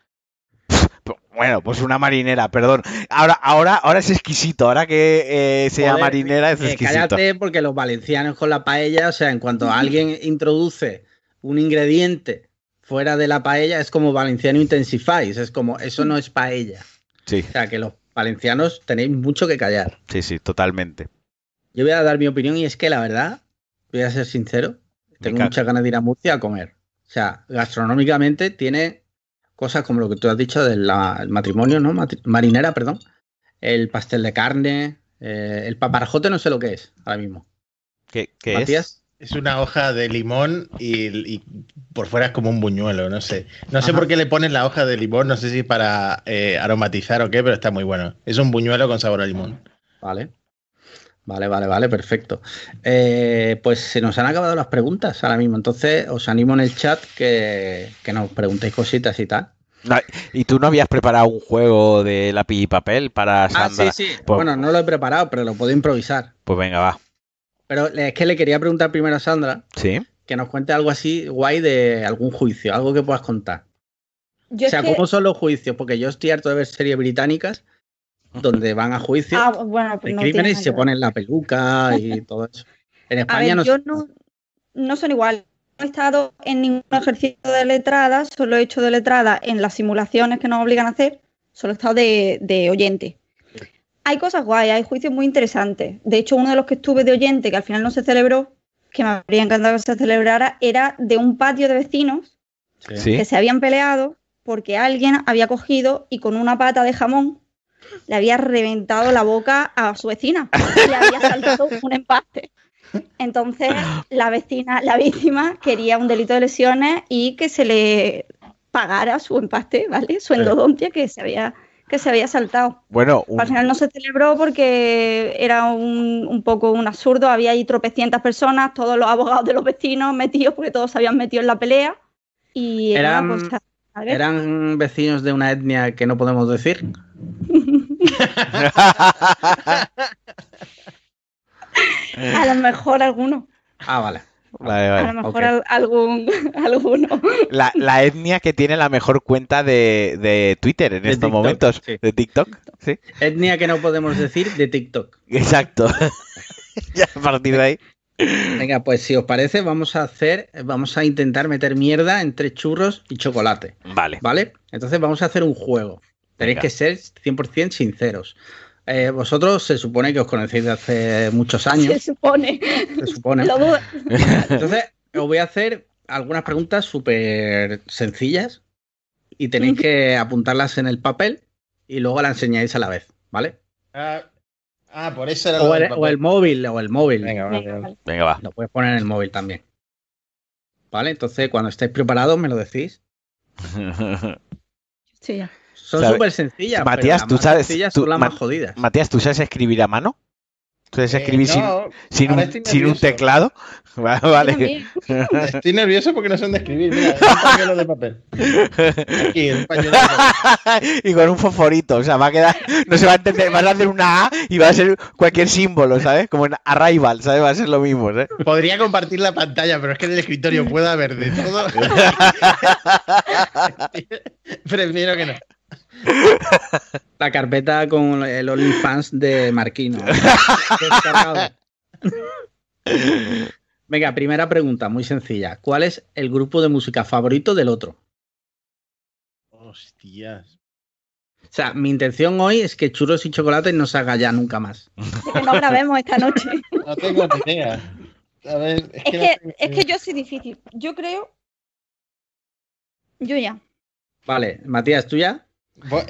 Bueno, pues una marinera, perdón. Ahora, ahora, ahora es exquisito. Ahora que eh, se llama marinera es eh, exquisito. cállate, porque los valencianos con la paella, o sea, en cuanto alguien introduce un ingrediente fuera de la paella, es como valenciano intensifies, es como, eso no es paella. Sí, O sea, que los valencianos tenéis mucho que callar. sí, sí, totalmente. Yo voy a dar mi opinión y es que la verdad, voy a ser sincero, tengo muchas ganas de ir a Murcia a comer. O sea, gastronómicamente tiene cosas como lo que tú has dicho del matrimonio, ¿no? Matri- marinera, perdón. El pastel de carne, eh, el paparajote no sé lo que es ahora mismo. ¿Qué, qué es? Matías, Es una hoja de limón y, y por fuera es como un buñuelo, no sé. No sé Ajá. por qué le ponen la hoja de limón, no sé si para eh, aromatizar o qué, pero está muy bueno. Es un buñuelo con sabor a limón. Vale. Vale, vale, vale, perfecto. Eh, pues se nos han acabado las preguntas ahora mismo. Entonces os animo en el chat que, que nos preguntéis cositas y tal. No, ¿Y tú no habías preparado un juego de lápiz y papel para Ah, Sandra? sí, sí. Pues- Bueno, no lo he preparado, pero lo puedo improvisar. Pues venga, va. Pero es que le quería preguntar primero a Sandra Sí. que nos cuente algo así guay de algún juicio, algo que puedas contar. Yo o sea, que- ¿cómo son los juicios? Porque yo estoy harto de ver series británicas donde van a juicio Ah, bueno, pues de no crímenes y se ponen la peluca y todo eso. En España ver, no yo sé. no, no son igual. No he estado en ningún ejercicio de letrada, solo he hecho de letrada en las simulaciones que nos obligan a hacer, solo he estado de, de oyente. Hay cosas guay, hay juicios muy interesantes. De hecho, uno de los que estuve de oyente, que al final no se celebró, que me habría encantado que se celebrara, era de un patio de vecinos Sí. que se habían peleado porque alguien había cogido y con una pata de jamón le había reventado la boca a su vecina y había saltado un empate. Entonces, la vecina, la víctima quería un delito de lesiones y que se le pagara su empate, ¿vale? Su endodontia que se había, que se había saltado. Bueno, un- Al final no se celebró porque era un, un poco un absurdo. Había ahí tropecientas personas, todos los abogados de los vecinos metidos porque todos se habían metido en la pelea. Y era una Eran- cosa- a ver, ¿Eran vecinos de una etnia que no podemos decir? a lo mejor alguno. Ah, vale. Vale, A lo mejor algún, alguno. La, la etnia que tiene la mejor cuenta de, de Twitter en De estos TikTok, momentos. sí. De TikTok. Sí. Etnia que no podemos decir de TikTok. Exacto. ya a partir de ahí. Venga, pues si os parece, vamos a hacer, vamos a intentar meter mierda entre churros y chocolate, Vale. ¿vale? Entonces vamos a hacer un juego. Tenéis Venga. que ser 100% sinceros. Eh, vosotros se supone que os conocéis de hace muchos años, Se supone. se supone. Entonces, os voy a hacer algunas preguntas súper sencillas y tenéis que apuntarlas en el papel y luego las enseñáis a la vez, ¿vale? Ah, ah, por eso era O el, o el móvil, o el móvil. Venga, Venga, vale. Venga, va. Lo puedes poner en el móvil también. ¿Vale? Entonces, cuando estéis preparados, me lo decís. Sí, ya. Son súper sencillas. Matías, pero tú sabes- sencillas tú- son las Ma- más jodidas. Matías, ¿tú sabes escribir a mano? ¿Tú sabes Eh, escribir sin, no, sin, ahora un, sin teclado? Vale. Estoy nervioso porque no son de escribir. Mira, un pañuelo de papel. Aquí, un pañuelo de papel. y con un fosforito, o sea, va a quedar, no se va a entender, vas a hacer una A y va a ser cualquier símbolo, ¿sabes? Como en Arrival, ¿sabes? Va a ser lo mismo, ¿sabes? Podría compartir la pantalla, pero es que en el escritorio puede haber de todo. Prefiero que no. La carpeta con el OnlyFans de Marquino. Venga, primera pregunta, muy sencilla. ¿Cuál es el grupo de música favorito del otro? Hostias. O sea, mi intención hoy es que churros y chocolate no se haga ya nunca más. De que no grabemos esta noche. No tengo ni idea. A ver, es Es que, es que yo soy difícil. Yo creo. Yo ya. Vale, Matías, ¿tú ya?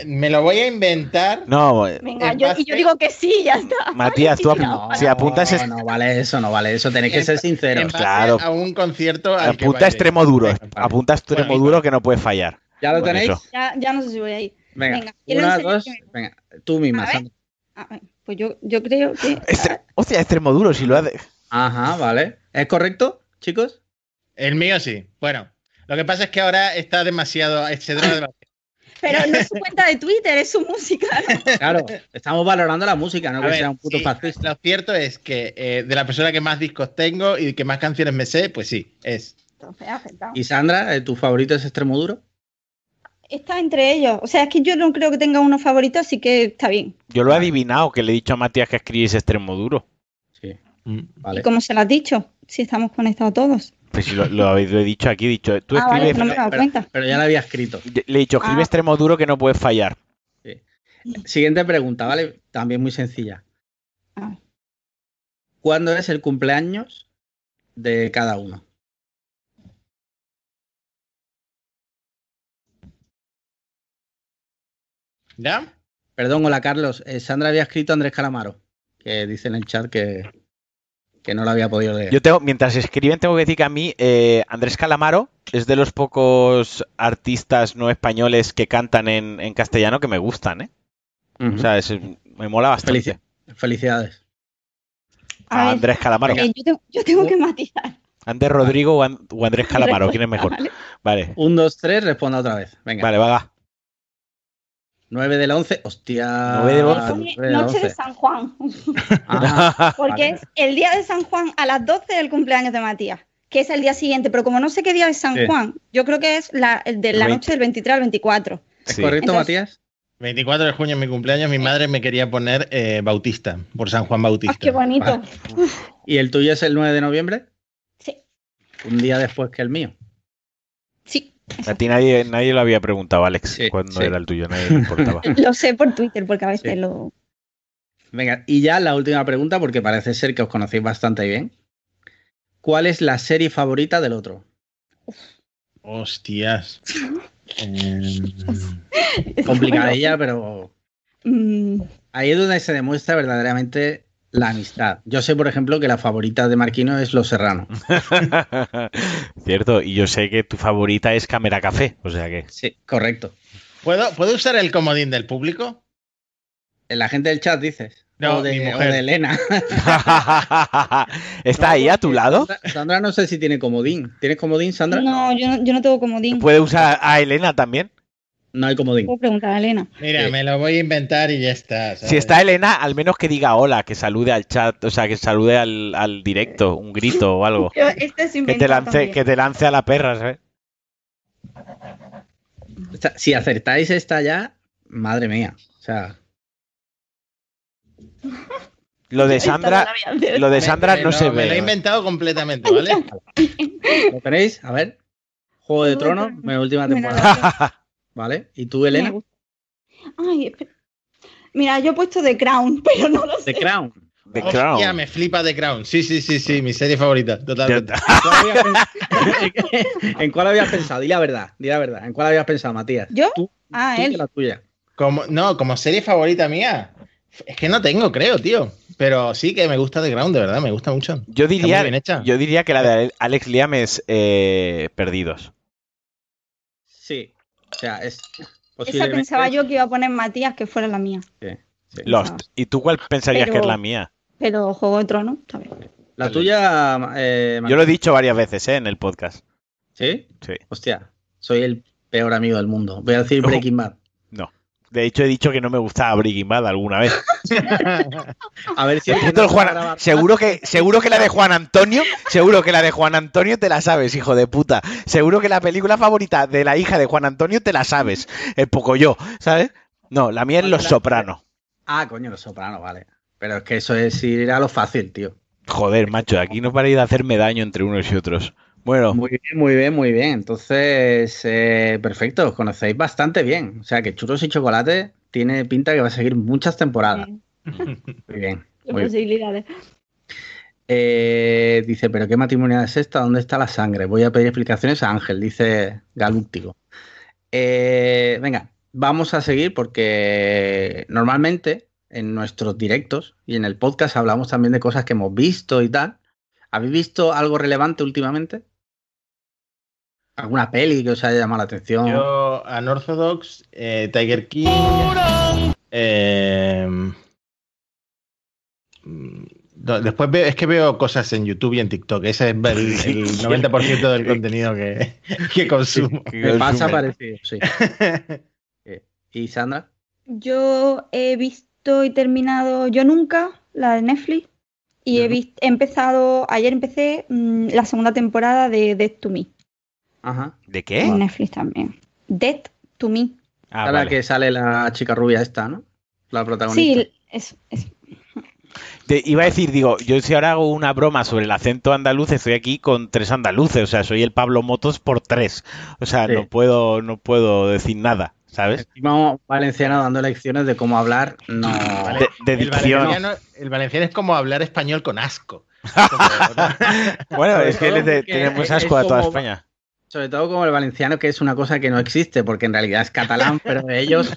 Me lo voy a inventar. No, eh, Venga, En yo, y yo digo que sí, ya está. Matías, tú ap- si apuntas no, no vale eso, no vale eso. Tenéis que ser sinceros. claro. A un concierto al que apunta extremo duro. Venga, vale. Apunta extremo Bueno, duro que no puede fallar. ¿Ya lo tenéis? Ya, ya no sé si voy a ir. Venga, Venga, ¿quién lo una, dos, venga, tú misma, A ver. Sandra. Ah, pues yo, yo creo que. Estre- Hostia, extremo duro, si lo hace. Ajá, vale. ¿Es correcto, chicos? El mío sí. Bueno, lo que pasa es que ahora está demasiado. Se demasiado. Pero no es su cuenta de Twitter, es su música. ¿no? Claro, estamos valorando la música, no A que ver, sea un puto sí, fascista. Lo cierto es que eh, de la persona que más discos tengo y que más canciones me sé, pues sí, es. Entonces. ¿Y Sandra, eh, tu favorito es extremo duro? Está entre ellos. O sea, es que yo no creo que tenga uno favorito, así que está bien. Yo lo he adivinado, que le he dicho a Matías que escribís extremo duro. Sí, Mm. vale. ¿Y cómo se lo has dicho? Si estamos conectados todos. Pues si lo, lo habéis lo he dicho aquí, he dicho, tú Ah, vale, escribes, no me he dado pero, cuenta. pero ya la había escrito. le he dicho, escribe Ah. extremo duro que no puedes fallar. Siguiente pregunta, ¿vale? También muy sencilla. Ah. ¿Cuándo es el cumpleaños de cada uno? ¿Ya? Perdón, hola Carlos. Eh, Sandra había escrito Andrés Calamaro, que dice en el chat que, que no lo había podido leer. Yo tengo, mientras escriben, tengo que decir que a mí eh, Andrés Calamaro es de los pocos artistas no españoles que cantan en, en castellano que me gustan, ¿eh? O sea, es- me mola bastante. Felici- Felicidades. A A ver, Andrés Calamaro. eh, yo, tengo, yo tengo que matizar. Andrés Rodrigo o, An- o Andrés Calamaro, ¿quién es mejor? Vale. Vale, Un, dos, tres, responda otra vez. Venga. vale, vaga. 9 del 11. Hostia. Nueve del Me once. pone nueve del Noche de 11. San Juan. Ajá. Porque Vale. es el día de San Juan a las 12 del cumpleaños de Matías, que es el día siguiente. Pero como no sé qué día es San Sí. Juan, yo creo que es la, el de la noche del 23 al 24. ¿Es Sí. correcto, Entonces- Matías? 24 de junio es mi cumpleaños, mi madre me quería poner eh, Bautista, por San Juan Bautista. ¡Ah, qué bonito! ¿Y el tuyo es el 9 de noviembre? Sí, Un día después que el mío. A ti nadie, nadie lo había preguntado, Alex, Sí, cuándo sí. era el tuyo, nadie le importaba. Lo sé por Twitter, porque a veces Sí. lo. Venga, y ya la última pregunta, porque parece ser que os conocéis bastante bien. ¿Cuál es la serie favorita del otro? Hostias. Eh, Complicadilla, pero Mm, ahí es donde se demuestra verdaderamente la amistad. Yo sé, por ejemplo, que la favorita de Marquino es Los Serrano. Cierto, y yo sé que tu favorita es Cámara Café, o sea que. Sí, correcto. ¿Puedo, ¿Puedo usar el comodín del público? La gente del chat dices. No, o, de, mi o mujer. de Elena. ¿Está ahí a tu lado? Sandra, Sandra no sé si tiene comodín. ¿Tienes comodín, Sandra? no, yo no, yo no tengo comodín. ¿Puede usar a Elena también? No hay comodín. Puedo preguntar a Elena. Mira, Sí. me lo voy a inventar y ya está. ¿sabes? Si está Elena, al menos que diga hola, que salude al chat, o sea, que salude al, al directo, un grito o algo. Yo, este es Que te lance, también. que te lance a la perra, ¿sabes? Si acertáis esta ya, madre mía. O sea, Lo de Sandra, lo de Me- Sandra me no lo- se Me lo he ve. inventado completamente, ¿vale? ¿lo tenéis? A ver. Juego de Tronos, mi última temporada. ¿Vale? ¿Y tú, Elena? Ay, espera. Mira, yo he puesto The Crown, pero no lo sé. The Crown. The Hostia, Crown. me flipa The Crown. Sí, sí, sí, sí, mi serie favorita, totalmente. ¿En cuál habías pens- ¿En cuál habías pensado? Di la verdad, di la verdad. ¿En cuál habías pensado, Matías? ¿Yo? Tú, Ah, tú él. que la tuya. Como, no, como serie favorita mía. Es que no tengo, creo, tío. Pero sí que me gusta The Crown, de verdad, me gusta mucho. Yo diría, bien hecha. yo diría que la de Alex Liam es eh, Perdidos. Sí. O sea, es Esa pensaba yo que iba a poner Matías que fuera la mía. Sí, sí. Lost. ¿Y tú cuál pensarías que es la mía? Pero Juego de Tronos, está bien. La tuya... Eh, Yo lo he dicho varias veces, ¿eh? En el podcast. ¿Sí? Sí. Hostia, soy el peor amigo del mundo. Voy a decir. Breaking Bad. No. De hecho, he dicho que no me gustaba Breaking Bad alguna vez. A ver si... Juan- seguro que, seguro que la de Juan Antonio, seguro que la de Juan Antonio te la sabes, hijo de puta. Seguro que la película favorita de la hija de Juan Antonio te la sabes. El poco yo, ¿sabes? No, la mía es Los Sopranos. Ah, coño, Los Sopranos, vale. Pero es que eso es ir a lo fácil, tío. Joder, macho, aquí no para ir a hacerme daño entre unos y otros. Bueno, Muy bien, muy bien, muy bien. Entonces, eh, perfecto, os conocéis bastante bien. O sea que Churros y Chocolate tiene pinta que va a seguir muchas temporadas. Muy bien. qué muy bien. posibilidades. Eh, dice, ¿pero qué matrimonial es esta? ¿Dónde está la sangre? Voy a pedir explicaciones a Ángel, dice Galúctico. Eh, venga, vamos a seguir porque normalmente en nuestros directos y en el podcast hablamos también de cosas que hemos visto y tal. ¿Habéis visto algo relevante últimamente? ¿Alguna peli que os haya llamado la atención? Yo, Unorthodox, eh, Tiger King. eh, mm, después veo, es que veo cosas en YouTube y en TikTok. Ese es el, el 90% del contenido que, que consumo. Me pasa parecido, sí. Eh, ¿Y Sandra? Yo he visto y terminado Yo Nunca, la de Netflix, y he, Ujú. vis- he empezado, ayer empecé mm, la segunda temporada de Dead to Me, Ajá. ¿De en qué? Netflix también. Dead to Me. Ah, vale. que sale la chica rubia esta, ¿no? La protagonista. Sí, es, es- Te iba a decir, digo, yo si ahora hago una broma sobre el acento andaluz, estoy aquí con tres andaluces, o sea, soy el Pablo Motos por tres. O sea, Sí. no puedo, no puedo decir nada, ¿sabes? Encima valenciano dando lecciones de cómo hablar, no. De, de El dicción. valenciano, el valenciano es como hablar español con asco. Como- Bueno, es que le tenemos es asco a toda como- España. Sobre todo como el valenciano, que es una cosa que no existe, porque en realidad es catalán, pero ellos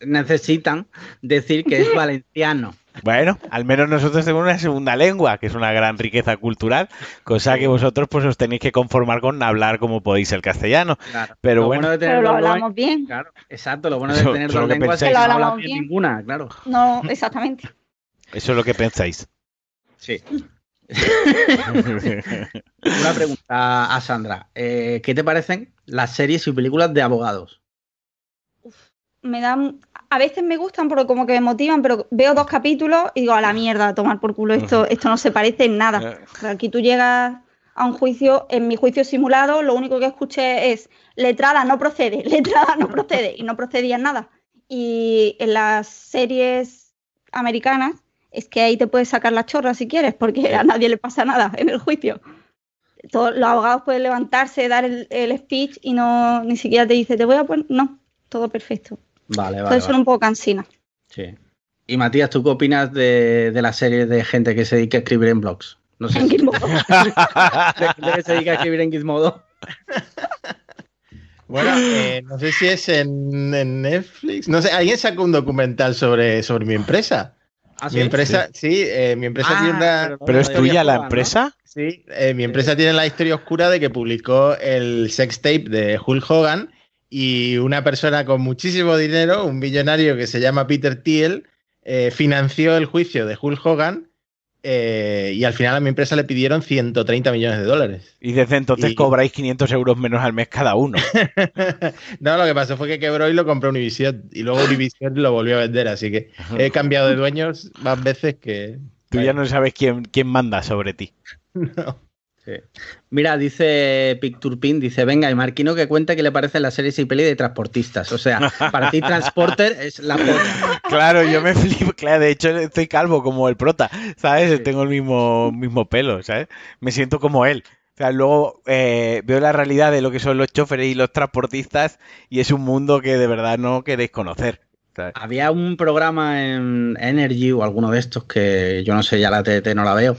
necesitan decir que es valenciano. Bueno, al menos nosotros tenemos una segunda lengua, que es una gran riqueza cultural, cosa que vosotros pues os tenéis que conformar con hablar como podéis el castellano. Claro. Pero Lo bueno, de tener pero lo hablamos bien. Claro, exacto. Lo bueno de Eso- tener eso dos lenguas es que lo hablamos bien. ninguna, claro. No, exactamente. eso es lo que pensáis. Sí. Una pregunta a Sandra. Eh, ¿Qué te parecen las series y películas de abogados? Me dan, a veces me gustan porque como que me motivan, pero veo dos capítulos y digo, a la mierda, a tomar por culo, esto, esto no se parece en nada. Sea, Aquí tú llegas a un juicio, en mi juicio simulado, lo único que escuché es letrada no procede, letrada no procede, y no procedía en nada. Y en las series americanas es que ahí te puedes sacar la chorra si quieres, porque a nadie le pasa nada en el juicio. Todos los abogados pueden levantarse, dar el, el speech y no ni siquiera te dice, te voy a poner. No, todo perfecto. Vale, vale. Entonces son vale. un poco cansinas. Sí. Y Matías, ¿tú qué opinas de, de la serie de gente que se dedica a escribir en blogs? No sé. En si- Gizmodo. de gente que se dedica a escribir en Gizmodo. Bueno, eh, no sé si es en, en Netflix. No sé, alguien sacó un documental sobre, sobre mi empresa. ¿Ah, Mi empresa, sí, eh, mi empresa Ah, tiene una- ¿Pero es tuya la empresa? Sí, eh, mi empresa tiene la historia oscura de que publicó el sex tape de Hulk Hogan y una persona con muchísimo dinero, un billonario que se llama Peter Thiel, eh, financió el juicio de Hulk Hogan eh, y al final a mi empresa le pidieron 130 millones de dólares. Y desde entonces Y- cobráis 500 euros menos al mes cada uno. no, lo que pasó fue que quebró y lo compró Univision y luego Univision lo volvió a vender, así que he cambiado de dueños más veces que... Tú ya no sabes quién, quién manda sobre ti. No. Sí. Mira, dice Picturpin, dice, venga, y Marquino que cuenta que le parece la serie y peli de transportistas. O sea, para ti Transporter es la. Claro, yo me flipo. Claro, de hecho estoy calvo como el prota, ¿sabes? Sí. Tengo el mismo, mismo pelo, ¿sabes? Me siento como él. O sea, luego eh, veo la realidad de lo que son los choferes y los transportistas y es un mundo que de verdad no queréis conocer. ¿sabes? Había un programa en Energy o alguno de estos que yo no sé, ya la TT no la veo,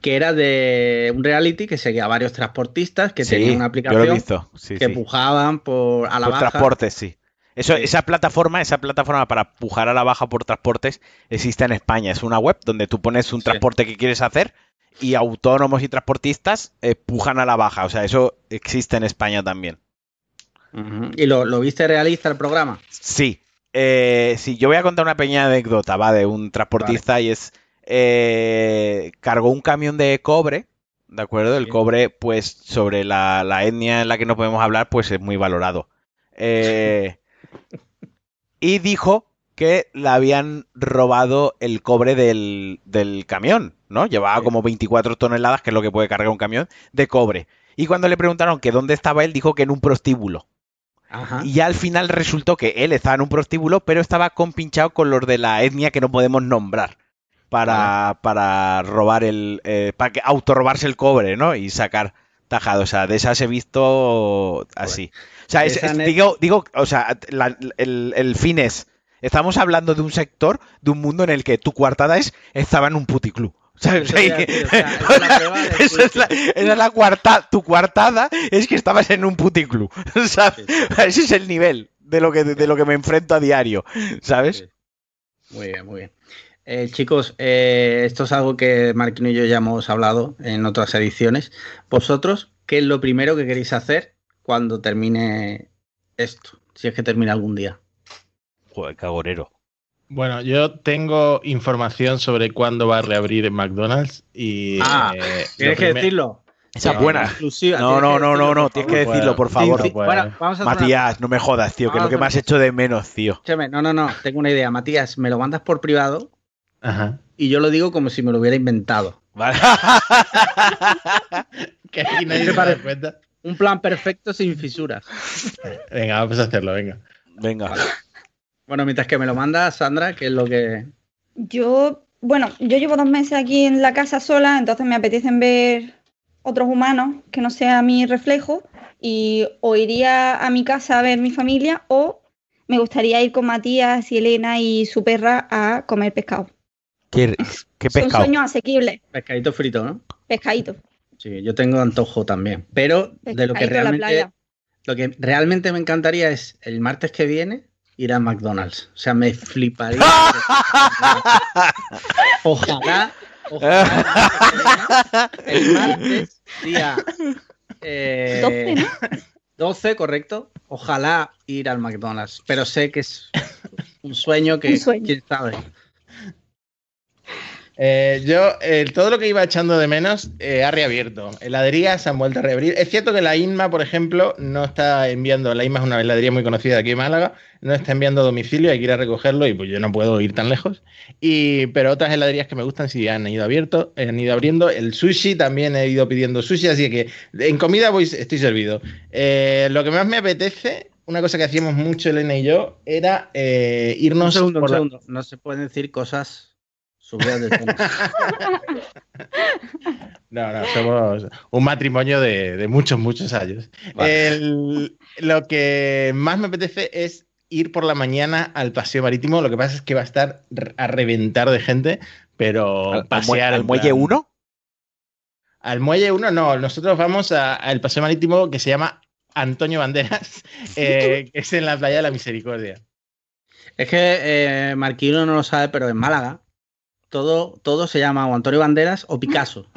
que era de un reality que seguía a varios transportistas que Sí, tenían una aplicación. Sí, que sí. pujaban por, a la Por baja. transportes, sí. Eso. Esa plataforma, esa plataforma para pujar a la baja por transportes existe en España. Es una web donde tú pones un transporte que quieres hacer y autónomos y transportistas eh, pujan a la baja. O sea, eso existe en España también. ¿Y lo, lo viste realista el programa? Sí. Eh, sí, yo voy a contar una pequeña anécdota, va, de un transportista y es... eh, cargó un camión de cobre, ¿de acuerdo? El cobre, pues, sobre la, la etnia en la que no podemos hablar, pues es muy valorado. Eh, y dijo que le habían robado el cobre del, del camión, ¿no? Llevaba como 24 toneladas, que es lo que puede cargar un camión, de cobre. Y cuando le preguntaron que dónde estaba él, dijo que en un prostíbulo. Ajá. Y ya al final resultó que él estaba en un prostíbulo, pero estaba compinchado con los de la etnia que no podemos nombrar. Para, para robar el. eh, para que autorrobarse el cobre, ¿no? Y sacar tajado. O sea, de esas he visto así. O sea, es- digo, digo, o sea, la- el, el fin es. Estamos hablando de un sector, de un mundo en el que tu coartada es. Estaba en un puticlub. Sea, esa es la cuarta, tu cuartada es que estabas en un puticlub. Sí. ese es el nivel de lo que, de lo que me enfrento a diario, ¿sabes? Sí. Muy bien, muy bien. Eh, chicos, eh, esto es algo que Marquino y yo ya hemos hablado en otras ediciones. Vosotros, ¿qué es lo primero que queréis hacer cuando termine esto? Si es que termina algún día. Joder, cagorero. Bueno, yo tengo información sobre cuándo va a reabrir McDonald's y... Ah, eh, Tienes que decirlo. Esa es buena. Exclusiva. No, no, no, no, no, tienes que decirlo, por favor. Sí, sí. Bueno. Bueno, vamos a Matías, no me jodas, tío, que es lo que me has hecho de menos, tío. Escúchame, no, no, no, tengo una idea. Matías, me lo mandas por privado Ajá. y yo lo digo como si me lo hubiera inventado. Vale. Que aquí nadie se va a dar cuenta. Un plan perfecto sin fisuras. Venga, vamos a hacerlo, venga. Venga. Bueno, mientras que me lo mandas, Sandra, que es lo que. Yo, bueno, yo llevo dos meses aquí en la casa sola, entonces me apetecen ver otros humanos que no sea mi reflejo y o iría a mi casa a ver mi familia o me gustaría ir con Matías y Elena y su perra a comer pescado. ¿Qué, qué Son pescado? sueños asequibles, Pescadito frito, ¿no? pescadito. Sí, yo tengo antojo también. Pero de lo que realmente. Lo que realmente me encantaría es el martes que viene ir a McDonald's. O sea, me fliparía. ojalá, ojalá el martes, día eh, 12, ¿no? 12, correcto. Ojalá ir al McDonald's. Pero sé que es un sueño que Un sueño. quién sabe. Eh, yo, eh, todo lo que iba echando de menos eh, ha reabierto. Heladerías se han vuelto a reabrir. Es cierto que la INMA, por ejemplo, no está enviando. La INMA es una heladería muy conocida aquí en Málaga. No está enviando a domicilio, hay que ir a recogerlo y pues yo no puedo ir tan lejos. Y, pero otras heladerías que me gustan sí han ido abierto, han ido abriendo. El sushi también he ido pidiendo sushi, así que en comida voy, estoy servido. Lo que más me apetece, una cosa que hacíamos mucho Elena y yo, era eh, Un irnos segundo, un por la- segundo. No se pueden decir cosas del. No, no, somos un matrimonio de, de muchos, muchos años. Vale. El- lo que más me apetece es ir por la mañana al paseo marítimo. Lo que pasa es que va a estar a reventar de gente, pero ¿Al, pasear. al muelle plan- 1? Al muelle 1, no. Nosotros vamos a- al paseo marítimo que se llama Antonio Banderas, eh, que es en la playa de la Misericordia. Es que eh, Marquino no lo sabe, pero en Málaga todo, todo se llama o Antonio Banderas o Picasso.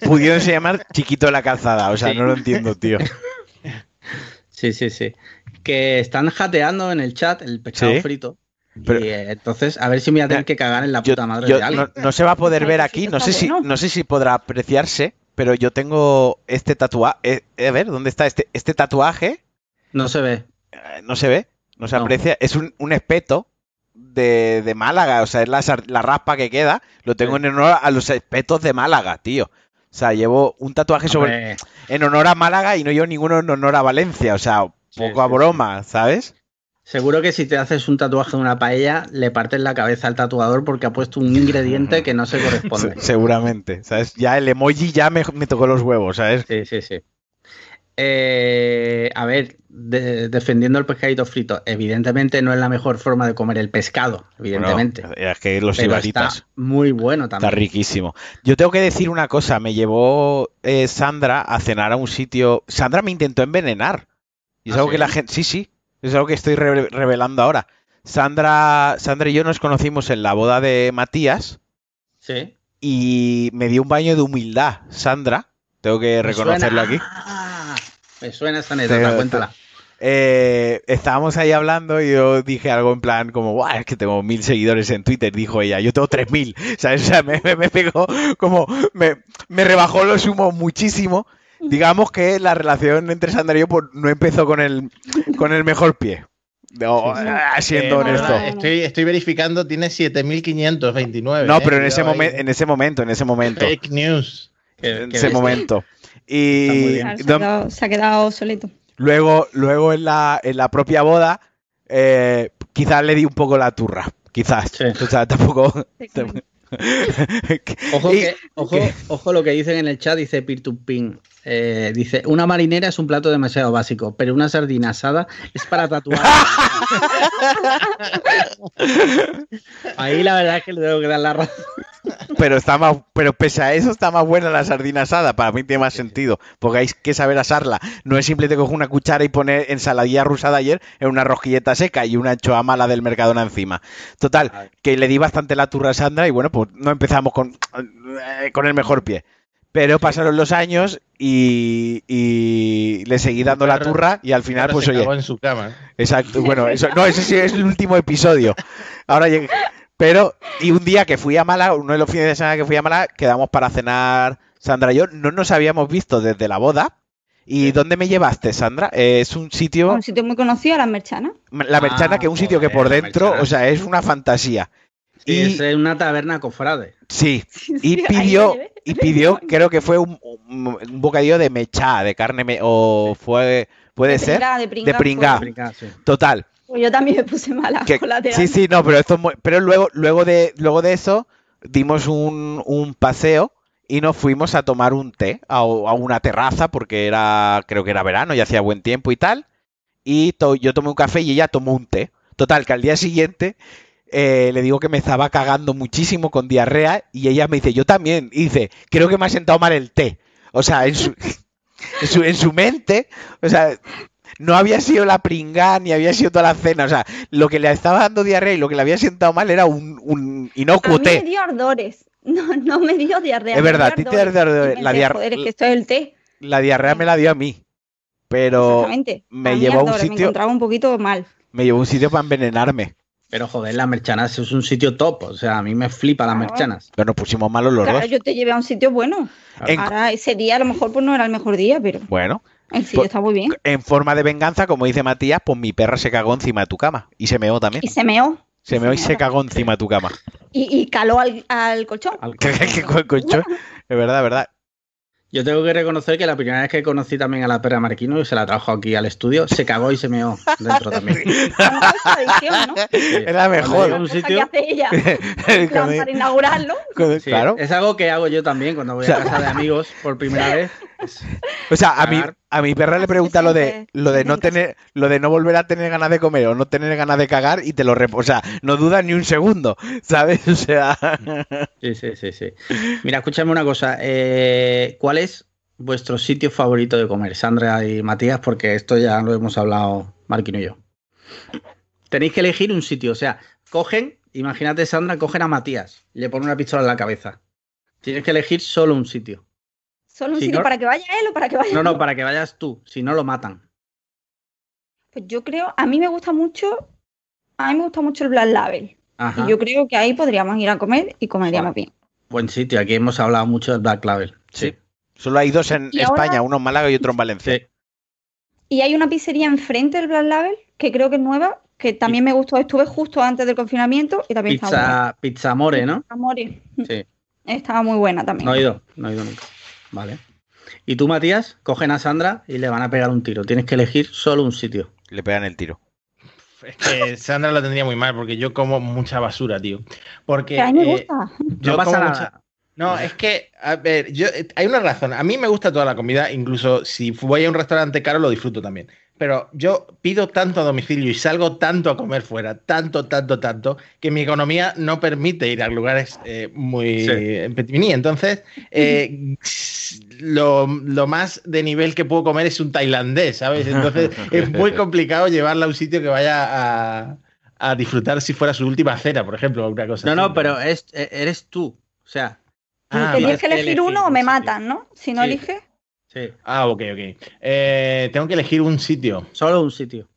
Pudieron llamar chiquito de la calzada, o sea, Sí. no lo entiendo, tío. Sí, sí, sí. Que están jateando en el chat el pescado Sí. frito. Pero- y eh, entonces, a ver si me voy a tener que cagar en la Yo- puta madre yo- de alguien. no, no se va a poder ver aquí, no sé si, no sé si podrá apreciarse, pero yo tengo este tatuaje. a ver, ¿dónde está este, este tatuaje? No se ve. Eh, No se ve, no se No. aprecia. Es un, un espeto de, de Málaga, o sea, es la, la raspa que queda. Lo tengo en honor a los espetos de Málaga, tío. O sea, llevo un tatuaje sobre, en honor a Málaga y no llevo ninguno en honor a Valencia. O sea, poco a broma, ¿sabes? seguro que si te haces un tatuaje de una paella, le partes la cabeza al tatuador porque ha puesto un ingrediente que no se corresponde. Se- seguramente, ¿sabes? Ya el emoji ya me, me tocó los huevos, ¿sabes? Sí, sí, sí. Eh, a ver, de- defendiendo el pescadito frito, evidentemente no es la mejor forma de comer el pescado, evidentemente. Bueno, es que los pero ibaritas. está muy bueno Está también. riquísimo. Yo tengo que decir una cosa, me llevó eh, Sandra a cenar a un sitio. Sandra me intentó envenenar. Y es ¿Ah, algo que la gente. Sí, sí. Es algo que estoy re- revelando ahora. Sandra, Sandra y yo nos conocimos en la boda de Matías Sí. y me dio un baño de humildad. Sandra, tengo que reconocerlo aquí. Me suena esa anécdota, cuéntala. Eh, estábamos ahí hablando y yo dije algo en plan como, "Buah, es que tengo mil seguidores en Twitter, dijo ella, yo tengo tres mil, ¿sabes? O sea, me, me, me pegó como, me, me rebajó los humos muchísimo. Digamos que la relación entre Sandra y yo pues, no empezó con el, con el mejor pie. No, ah, siendo Eh, honesto. verdad, Estoy, estoy verificando, tiene 7529. No, eh, pero en ese, momen- en ese momento, en ese momento. Fake news. Que- En que ese momento. Está muy Y bien. Claro, se, ha quedado, se ha quedado obsoleto. Luego, luego en la, en la propia boda, eh, quizás le di un poco la turra. Quizás. Sí. O sea, tampoco. Ojo, Y- que, ojo, ojo lo que dicen en el chat, dice peer to pin. Eh, dice, una marinera es un plato demasiado básico, pero una sardina asada es para tatuar. Ahí la verdad es que le tengo que dar la razón. Pero está más, pero pese a eso está más buena la sardina asada. Para mí tiene más sentido, porque hay que saber asarla. No es simplemente coger una cuchara y poner ensaladilla rusa de ayer en una rosquilleta seca y una anchoa mala del Mercadona encima. Total, que le di bastante la turra a Sandra y bueno, pues no empezamos con, eh, con el mejor pie. Pero pasaron los años y, y le seguí dando la turra y al final, pues se oye, en su cama. Exacto, bueno, eso, no, ese sí es el último episodio. Ahora llegué. Pero, y un día que fui a Málaga, uno de los fines de semana que fui a Málaga, quedamos para cenar Sandra y yo, no nos habíamos visto desde la boda. ¿Y dónde me llevaste, Sandra? Eh, es un sitio, Un sitio muy conocido, Las Merchanas. la Merchana, Ah, que es un sitio que por la dentro, Merchana. o sea, es una fantasía. Sí, Y- es eh, una taberna cofrade. Sí, Sí, y pidió, y pidió, creo que fue un, un, bocadillo de mechá, de carne, me- o fue, puede De ser, pringá, de pringá de pringá. Ah, sí. total. Pues yo también me puse mala que- con la sí, sí, no, pero esto es muy- pero luego, luego de, luego de eso dimos un, un paseo y nos fuimos a tomar un té a, a una terraza porque era, creo que era verano y hacía buen tiempo y tal. Y to- yo tomé un café y ella tomó un té. Total, que al día siguiente eh, le digo que me estaba cagando muchísimo con diarrea y ella me dice, yo también. Y dice, creo que me ha sentado mal el té. O sea, en su, en su, en su mente, o sea, no había sido la pringá ni había sido toda la cena. O sea, lo que le estaba dando diarrea y lo que le había sentado mal era un, un A inocuo mí me dio ardores. No, no me dio diarrea. Es verdad, a ti te ardores. La pensé, diar- Joder, es que esto es el té. La diarrea me la dio a mí. Pero me A llevó a un ardores, Me sitio- encontraba un poquito mal. me llevó a un sitio para envenenarme. Pero joder, las merchanas es un sitio top. O sea, a mí me flipa las merchanas. Pero nos pusimos malos los Claro, dos. yo te llevé a un sitio bueno. En- Ahora, ese día a lo mejor pues no era el mejor día, pero Bueno, el sitio Pues- está muy bien. en forma de venganza, como dice Matías, pues mi perra se cagó encima de tu cama. Y se meó también. Y se meó. Se meó y se cagó encima de tu cama. Y, y caló al, al colchón. Al ¿Qué, qué, qué co- concho? Es verdad, es verdad. Yo tengo que reconocer que la primera vez que conocí también a la perra Marquino y se la trajo aquí al estudio, se cagó y se meó dentro también. Era Cuando mejor. un Cosa que sitio, hace ella. plan, para inaugurarlo. sí, claro. es algo que hago yo también cuando voy a casa de amigos por primera vez. O sea, a mi, cagar. A mi perra le pregunta lo de lo de no tener, lo de no volver a tener ganas de comer o no tener ganas de cagar y te lo rep- o sea, no dudas ni un segundo, ¿sabes? O sea, Sí, sí, sí, sí. Mira, escúchame una cosa. eh, ¿Cuál es vuestro sitio favorito de comer, Sandra y Matías? Porque esto ya lo hemos hablado Marquino y yo. Tenéis que elegir un sitio. O sea, cogen, imagínate, Sandra, cogen a Matías y le ponen una pistola en la cabeza. Tienes que elegir solo un sitio. Solo un sitio ¿no? para que vaya él o para que vaya No, no, para que vayas tú. Si no, lo matan. Pues yo creo, a mí me gusta mucho, a mí me gusta mucho el Black Label. Ajá. Y yo creo que ahí podríamos ir a comer y comeríamos bien. Buen sitio. Aquí hemos hablado mucho del Black Label. Sí. solo hay dos en Y España, ahora- uno en Málaga y otro en Valencia. Sí. Y hay una pizzería enfrente del Black Label, que creo que es nueva, que también me gustó. Estuve justo antes del confinamiento y también estaba buena. Pizza, pizza Amore, ¿no? Amore. Sí. Estaba muy buena también. No he ido, no he ido nunca. Vale. Y tú, Matías, cogen a Sandra y le van a pegar un tiro. Tienes que elegir solo un sitio. Le pegan el tiro. Es que Sandra lo tendría muy mal porque yo como mucha basura, tío. Porque Que a mí me eh, gusta. yo no pasa como nada. mucha- No, es que, a ver, yo, eh, hay una razón. A mí me gusta toda la comida, incluso si voy a un restaurante caro lo disfruto también. Pero yo pido tanto a domicilio y salgo tanto a comer fuera, tanto, tanto, tanto, que mi economía no permite ir a lugares eh, muy Sí. Entonces, eh, lo, lo más de nivel que puedo comer es un tailandés, ¿sabes? Entonces es muy complicado llevarla a un sitio que vaya a, a disfrutar si fuera su última cena, por ejemplo, o una cosa No, así. no, pero es, e- eres tú. O sea, Ah, Tenías vale. que elegir elegir uno o me matan, ¿no? Si no Sí. eliges. Sí, Ah, ok, ok. Eh, tengo que elegir un sitio. solo un sitio.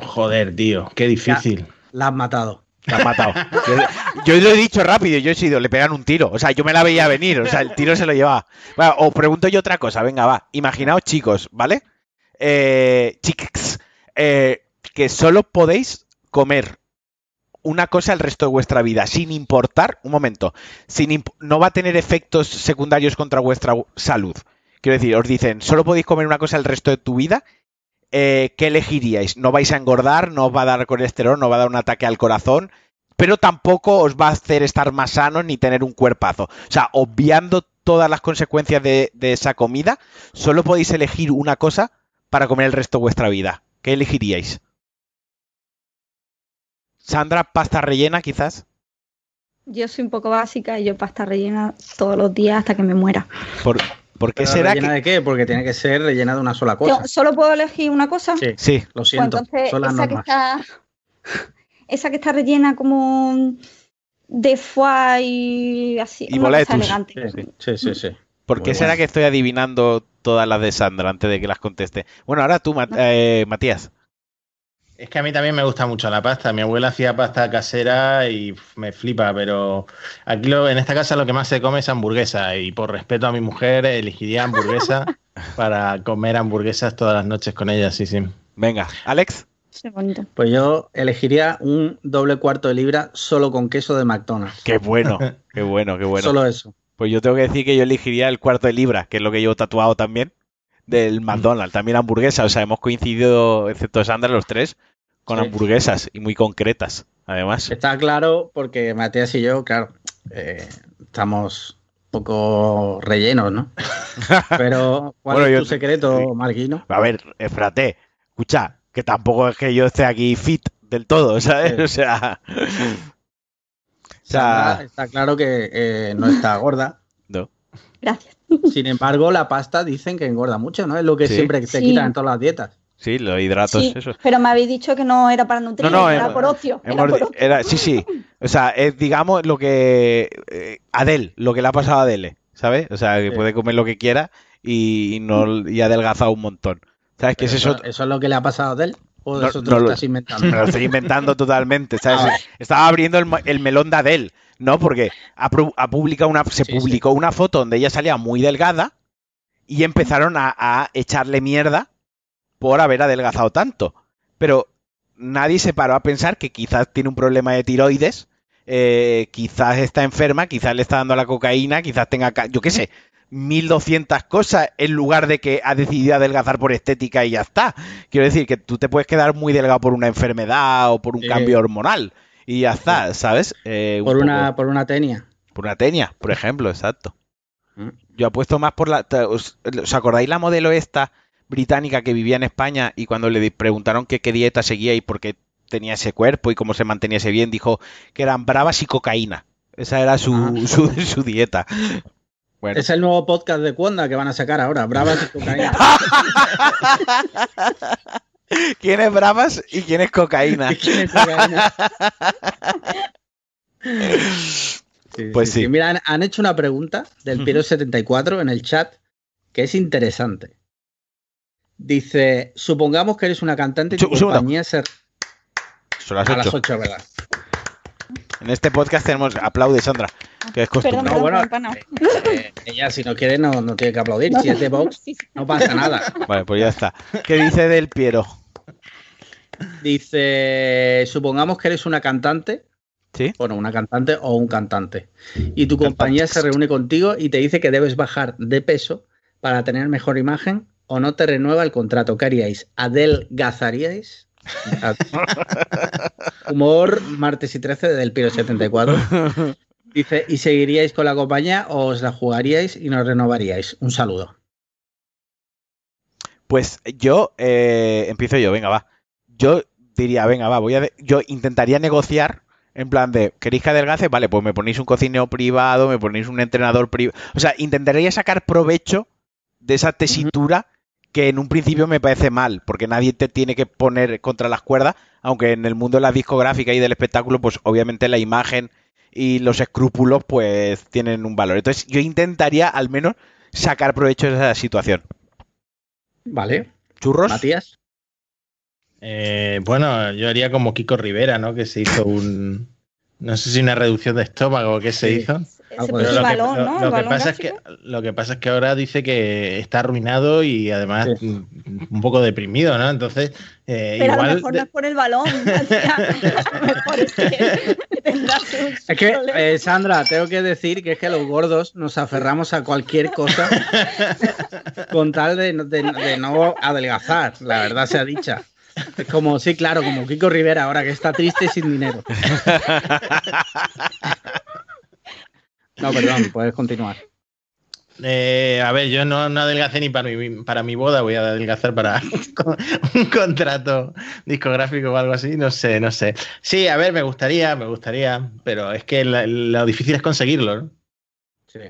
Joder, tío, qué difícil. La has matado. Te has matado. Yo, yo lo he dicho rápido, yo he sido, le pegan un tiro. O sea, yo me la veía venir, o sea, el tiro se lo llevaba. Bueno, os pregunto yo otra cosa, venga, va. Imaginaos, chicos, ¿vale? Eh, eh, que solo podéis comer una cosa el resto de vuestra vida, sin importar, un momento, sin no va a tener efectos secundarios contra vuestra salud. Quiero decir, os dicen, solo podéis comer una cosa el resto de tu vida. eh, ¿Qué elegiríais? No vais a engordar, no os va a dar colesterol, no va a dar un ataque al corazón. pero tampoco os va a hacer estar más sanos ni tener un cuerpazo. O sea, obviando todas las consecuencias de, de esa comida, solo podéis elegir una cosa para comer el resto de vuestra vida. ¿Qué elegiríais? Sandra, pasta rellena, quizás. Yo soy un poco básica y yo pasta rellena todos los días hasta que me muera. ¿Por, por qué ¿Pero será rellena que.? de qué? Porque tiene que ser rellena de una sola Yo cosa. solo puedo elegir una cosa. Sí, Sí, lo Pues siento. entonces, son las esa que está. Esa que está rellena como de foie y así. Y una cosa elegante. Sí, sí, sí, sí. ¿por qué Muy será bueno. que estoy adivinando todas las de Sandra antes de que las conteste? Bueno, ahora tú, Mat- eh, Matías. Es que a mí también me gusta mucho la pasta. Mi abuela hacía pasta casera y me flipa, pero aquí lo- en esta casa lo que más se come es hamburguesa y por respeto a mi mujer elegiría hamburguesa para comer hamburguesas todas las noches con ella, sí, sí. Venga, Alex. Sí, bonito. Pues yo elegiría un doble cuarto de libra solo con queso de McDonald's. Qué bueno, qué bueno, qué bueno. Solo eso. Pues yo tengo que decir que yo elegiría el cuarto de libra, que es lo que llevo tatuado también, del McDonald's. También hamburguesa, o sea, hemos coincidido, excepto Sandra, los tres, con Sí. hamburguesas y muy concretas, además. Está claro porque Matías y yo, claro, eh, estamos un poco rellenos, ¿no? Pero, ¿cuál Bueno, es yo- tu secreto, sí. Marquino? A ver, espérate, escucha, que tampoco es que yo esté aquí fit del todo, ¿sabes? Sí. O sea... O Sandra, sea, está claro que eh, no está gorda. no. Gracias. Sin embargo, la pasta dicen que engorda mucho, ¿no? Es lo que Sí. siempre te Sí. quitan en todas las dietas. Sí, los hidratos, Sí, eso. pero me habéis dicho que no era para nutrir, No, no, era por ocio. era Hemos- por ocio. era- sí, sí. O sea, es digamos lo que. Eh, Adele, lo que le ha pasado a Adele, ¿sabes? O sea, que Sí. puede comer lo que quiera y, no, y ha adelgazado un montón. ¿Sabes? Que es eso, eso. eso es lo que le ha pasado a él? ¿O No, eso te no lo estás inventando? Me lo estoy inventando totalmente, ¿sabes? Ah. Estaba abriendo el, el melón de Adele, ¿no? Porque ha, pu- ha publicado una, se Sí, publicó una foto donde ella salía muy delgada y empezaron a, a echarle mierda por haber adelgazado tanto. Pero nadie se paró a pensar que quizás tiene un problema de tiroides, eh, quizás está enferma, quizás le está dando la cocaína, quizás tenga, yo qué sé, 1200 cosas en lugar de que ha decidido adelgazar por estética y ya está. Quiero decir que tú te puedes quedar muy delgado por una enfermedad o por un Sí. cambio hormonal y ya está, ¿sabes? Eh, un Por una, poco- por una tenia. por una tenia, por ejemplo, exacto. Mm. Yo apuesto más por la... ¿Os, os acordáis la modelo esta británica que vivía en España y cuando le preguntaron que qué dieta seguía y por qué tenía ese cuerpo y cómo se mantenía ese bien, dijo que eran bravas y cocaína. Esa era su, Ah. su, su dieta. Bueno. Es el nuevo podcast de Cuonda que van a sacar ahora. Bravas y cocaína. ¿Quién es bravas y quién es cocaína? ¿Quién es cocaína? Sí, Pues sí. Mira, han, han hecho una pregunta del Ujú. Piero74 en el chat que es interesante. Dice, supongamos que eres una cantante y tu compañía se... A las 8. 8, ¿verdad? En este podcast tenemos aplaude Sandra, que es costumbre. Perdón, No, bueno, empanado. eh, ella si no quiere no, no tiene que aplaudir. No, Si es de Vox, sí, sí. no pasa nada. Vale, pues ya está. ¿Qué dice del Piero? Dice, supongamos que eres una cantante, ¿Sí? bueno, una cantante o un cantante, y tu compañía se reúne contigo y te dice que debes bajar de peso para tener mejor imagen o no te renueva el contrato. ¿Qué haríais? ¿Adelgazaríais? Humor, martes y 13 del Piro 74. Dice, ¿y seguiríais con la compañía o os la jugaríais y no renovaríais? Un saludo. Pues yo, eh, empiezo yo, venga, va. Yo diría, venga, va, voy a... Yo intentaría negociar en plan de, ¿queréis que adelgace? Vale, pues me ponéis un cocinero privado, me ponéis un entrenador privado. O sea, intentaría sacar provecho de esa tesitura que en un principio me parece mal, porque nadie te tiene que poner contra las cuerdas, aunque en el mundo de la discográfica y del espectáculo, pues obviamente la imagen y los escrúpulos pues tienen un valor. Entonces yo intentaría al menos sacar provecho de esa situación. ¿Vale? ¿Churros? Matías. Eh, bueno, yo haría como Kiko Rivera, ¿no? Que se hizo un. No sé si una reducción de estómago o qué se Sí. hizo. Se puso el Lo que- balón, lo- ¿no? lo El que pasa es que, lo que pasa es que ahora dice que está arruinado y además Sí. un poco deprimido, ¿no? Entonces, eh, Pero a lo igual. mejor de- no es por el balón. Matías. A lo mejor es que tendrás un Es que, problema. eh, Sandra, tengo que decir que es que los gordos nos aferramos a cualquier cosa con tal de, no- de- de no adelgazar, la verdad sea dicha. Es como, sí, claro, como Kiko Rivera ahora que está triste y sin dinero. No, perdón, puedes continuar. Eh, a ver, yo no, no adelgacé ni para mi, para mi boda, voy a adelgazar para un contrato discográfico o algo así, no sé, no sé. Sí, a ver, me gustaría, me gustaría, pero es que lo difícil es conseguirlo, ¿no? Sí.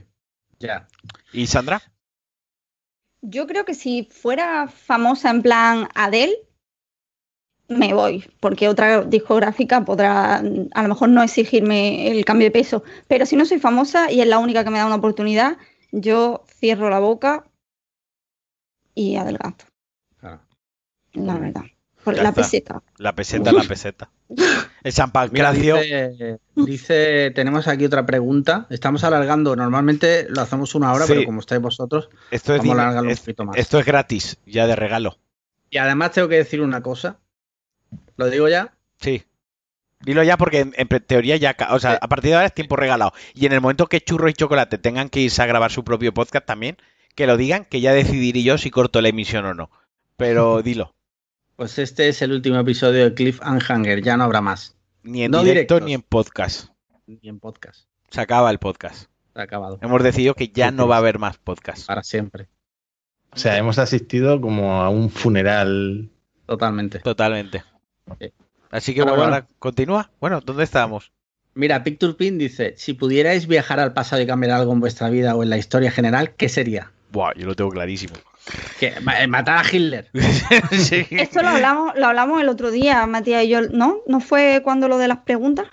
Ya. ¿Y Sandra? Yo creo que si fuera famosa en plan Adele, me voy, porque otra discográfica podrá a lo mejor no exigirme el cambio de peso, pero si no soy famosa y es la única que me da una oportunidad, yo cierro la boca y adelgazo, la verdad. Por la está. peseta. La peseta, la peseta. El San Mira, Pancracio. dice, dice- tenemos aquí otra pregunta. Estamos alargando, normalmente lo hacemos una hora, Sí. pero como estáis vosotros, Esto es, vamos a alargarlo un poquito más. esto es gratis, ya de regalo. Y además tengo que decir una cosa. ¿Lo digo ya? Sí. Dilo ya porque en, en teoría ya, o sea, Sí. a partir de ahora es tiempo regalado. Y en el momento que Churro y Chocolate tengan que irse a grabar su propio podcast también, que lo digan, que ya decidiré yo si corto la emisión o no. Pero dilo, Pues este es el último episodio de Cliff and Hanger, ya no habrá más. ni en No directo directos. ni en podcast. Ni en podcast. Se acaba el podcast. Se ha acabado. Hemos decidido que ya no va a haber más podcast. Para siempre. O sea, hemos asistido como a un funeral. Totalmente. Totalmente. Sí. Así que bueno, bueno. ahora continúa. Bueno, ¿dónde estábamos? Mira, Picture Pin dice, si pudierais viajar al pasado y cambiar algo en vuestra vida o en la historia general, ¿qué sería? Buah, yo lo tengo clarísimo. Que ma- eh, matar a Hitler. Sí. Esto lo hablamos, lo hablamos el otro día, Matías y yo, ¿no? ¿No fue cuando lo de las preguntas?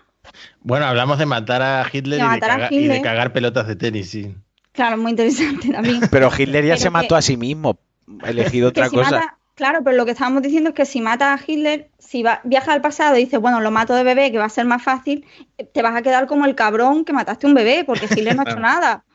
Bueno, hablamos de matar a Hitler, De y, de a caga- y de Hitler. cagar pelotas de tenis, sí. Claro, muy interesante también. Pero Hitler ya Pero se que- mató a sí mismo. Ha elegido otra si cosa. mata- claro, pero lo que estábamos diciendo es que si mata a Hitler, si va, viaja al pasado y dices, bueno, lo mato de bebé, que va a ser más fácil, te vas a quedar como el cabrón que mataste a un bebé, porque Hitler no ha hecho nada.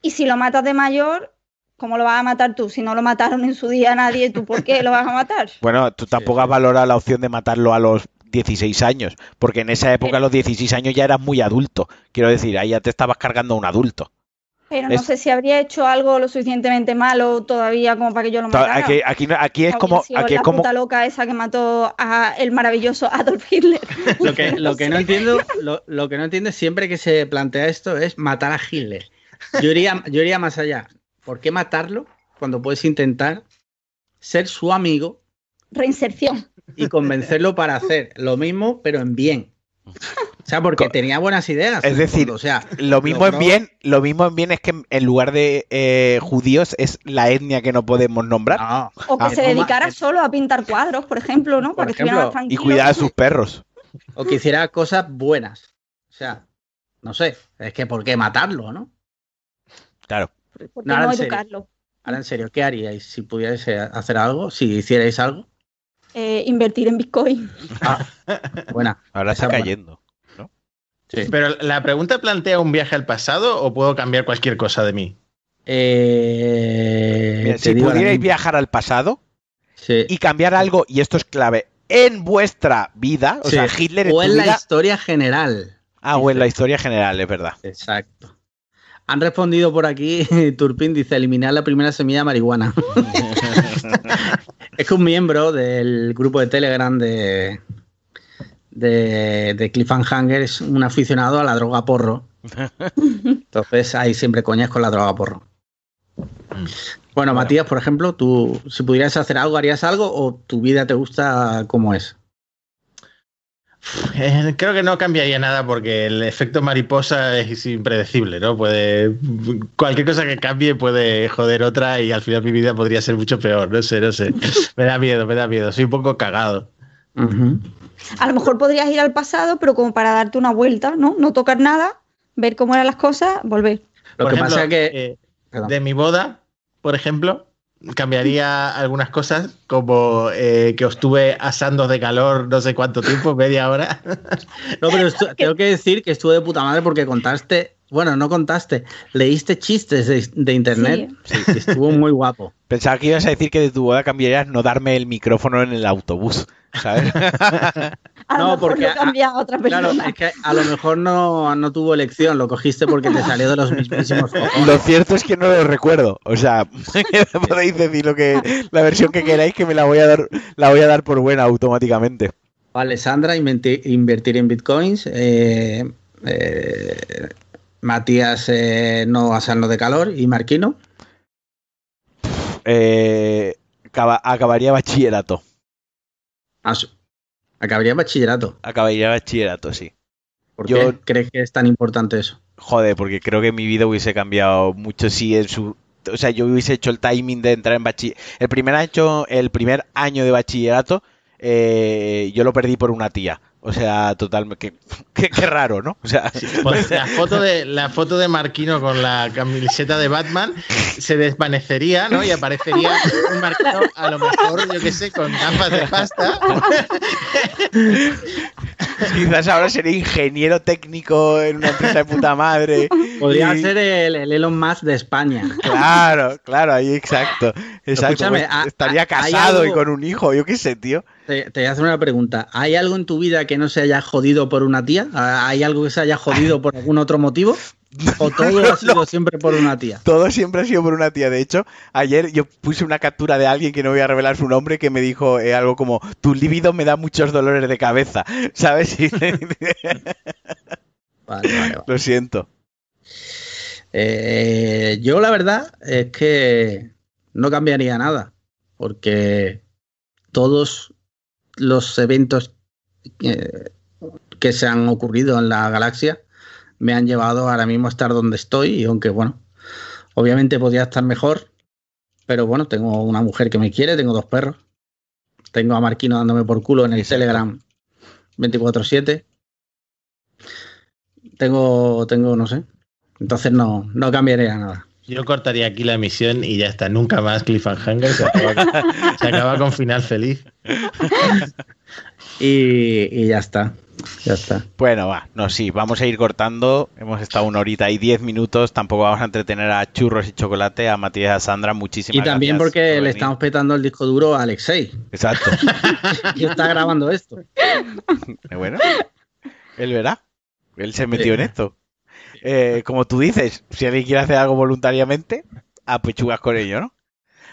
Y si lo matas de mayor, ¿cómo lo vas a matar tú? Si no lo mataron en su día nadie, ¿tú por qué lo vas a matar? Bueno, tú tampoco has valorado la opción de matarlo a los 16 años, porque en esa época a los 16 años ya eras muy adulto. Quiero decir, ahí ya te estabas cargando a un adulto. Pero no Es- sé si habría hecho algo lo suficientemente malo todavía como para que yo lo Ta- matara. Aquí, aquí, no- aquí es como, aquí es la como, puta loca esa que mató a el maravilloso Adolf Hitler. Lo que, lo que no entiendo, lo, lo que no entiendo siempre que se plantea esto es matar a Hitler. Yo iría, yo iría más allá. ¿Por qué matarlo cuando puedes intentar ser su amigo Reinserción. y convencerlo para hacer lo mismo, pero en bien? O sea, porque Co- tenía buenas ideas. Es decir, fondo, o sea, lo mismo en bien, lo mismo en bien es que en lugar de eh, judíos es la etnia que no podemos nombrar No, O que Ah, se dedicara solo a pintar cuadros, por ejemplo, ¿no? Por Para que estuviera más ejemplo, y cuidar a sus perros. o que hiciera cosas buenas. O sea, no sé, es que ¿por qué matarlo, no? Claro. ¿Por qué No, ahora no en serio. educarlo? Ahora en serio, ¿qué haríais si pudierais hacer algo? Si hicierais algo. Eh, invertir en Bitcoin. Ah, buena. Ahora está cayendo. Sí. Pero la pregunta plantea un viaje al pasado o puedo cambiar cualquier cosa de mí. Eh, Mira, si pudierais viajar al pasado Sí. y cambiar algo, y esto es clave, en vuestra vida, o Sí. sea, Hitler en o tu en la vida- historia general. Ah, o en la historia general, es verdad. Exacto. Han respondido por aquí, Turpin dice, eliminar la primera semilla de marihuana. es que un miembro del grupo de Telegram de, de, de Cliffhanger es un aficionado a la droga porro. Entonces hay siempre coñas con la droga porro. Bueno, Bueno. Matías, por ejemplo, tú, si pudieras hacer algo, ¿harías algo o tu vida te gusta como es? Creo que no cambiaría nada porque el efecto mariposa es impredecible, ¿no? Puede. Cualquier cosa que cambie puede joder otra y al final mi vida podría ser mucho peor. No sé, no sé. Me da miedo, me da miedo. Soy un poco cagado. A lo mejor podrías ir al pasado, pero como para darte una vuelta, ¿no? No tocar nada, ver cómo eran las cosas, volver. Lo Por que ejemplo, pasa es que... eh, de mi boda, por ejemplo, cambiaría algunas cosas, como eh, que os tuve asando de calor no sé cuánto tiempo, media hora. No, pero tengo que decir que estuvo de puta madre porque contaste, bueno, no contaste, leíste chistes de, de internet y estuvo muy guapo. Pensaba que ibas a decir que de tu boda cambiarías no darme el micrófono en el autobús, ¿sabes? A lo No, mejor porque lo cambia a otra persona. Claro, es que a lo mejor no, no tuvo elección, lo cogiste porque te salió de los mismísimos cojones. Lo cierto es que no lo recuerdo. O sea, podéis decir lo que la versión que queráis que me la voy a dar, la voy a dar por buena automáticamente. Vale, Sandra, invertir en bitcoins. eh, eh, Matías, eh, no hacernos de calor. Y Marquino, Eh, acaba- acabaría bachillerato. ah, su- acabaría bachillerato. Acabaría bachillerato, sí. ¿Por Yo- qué crees que es tan importante eso? Joder, porque creo que mi vida hubiese cambiado mucho si en su o sea, yo hubiese hecho el timing de entrar en bachillerato. El primer año, el primer año de bachillerato, eh, yo lo perdí por una tía. O sea, total, que, que- qué raro, ¿no? O sea, Pues la foto de la foto de Marquino con la camiseta de Batman se desvanecería, ¿no? Y aparecería un Marquino, a lo mejor, yo qué sé, con gafas de pasta. quizás ahora seré ingeniero técnico en una empresa de puta madre. Podría Y- ser el, el Elon Musk de España. Claro, claro, ahí exacto. Exacto. Escúchame, pues, ¿ha- estaría casado y con un hijo, yo qué sé, tío. Te, te voy a hacer una pregunta. ¿Hay algo en tu vida que no se haya jodido por una tía? ¿Hay algo que se haya jodido por algún otro motivo? ¿O todo ha sido siempre por una tía? Todo siempre ha sido por una tía. De hecho, ayer yo puse una captura de alguien que no voy a revelar su nombre que me dijo eh, algo como: Tu libido me da muchos dolores de cabeza. ¿Sabes? Vale, vale. Lo siento. Eh, yo la verdad es que no cambiaría nada, porque todos los eventos que se han ocurrido en la galaxia me han llevado ahora mismo a estar donde estoy, y aunque bueno, obviamente podría estar mejor, pero bueno, tengo una mujer que me quiere, tengo dos perros, tengo a Marquino dándome por culo en el. Telegram 24/7, tengo, tengo, no sé, entonces no, no cambiaría nada. Yo cortaría aquí la emisión y ya está. Nunca más Cliffhanger. Se acaba, se acaba con final feliz. Y, y ya está. Ya está. Bueno, va, no, sí, vamos a ir cortando. Hemos estado una horita y diez minutos. Tampoco vamos a entretener a churros y chocolate, a Matías y a Sandra. Muchísimas Y también gracias porque por le venir. estamos petando el disco duro a Alexei. Exacto. Y está grabando esto. Eh, Bueno, él verá. Él se metió en esto. Eh, como tú dices, si alguien quiere hacer algo voluntariamente, a pechugas con ello, ¿no?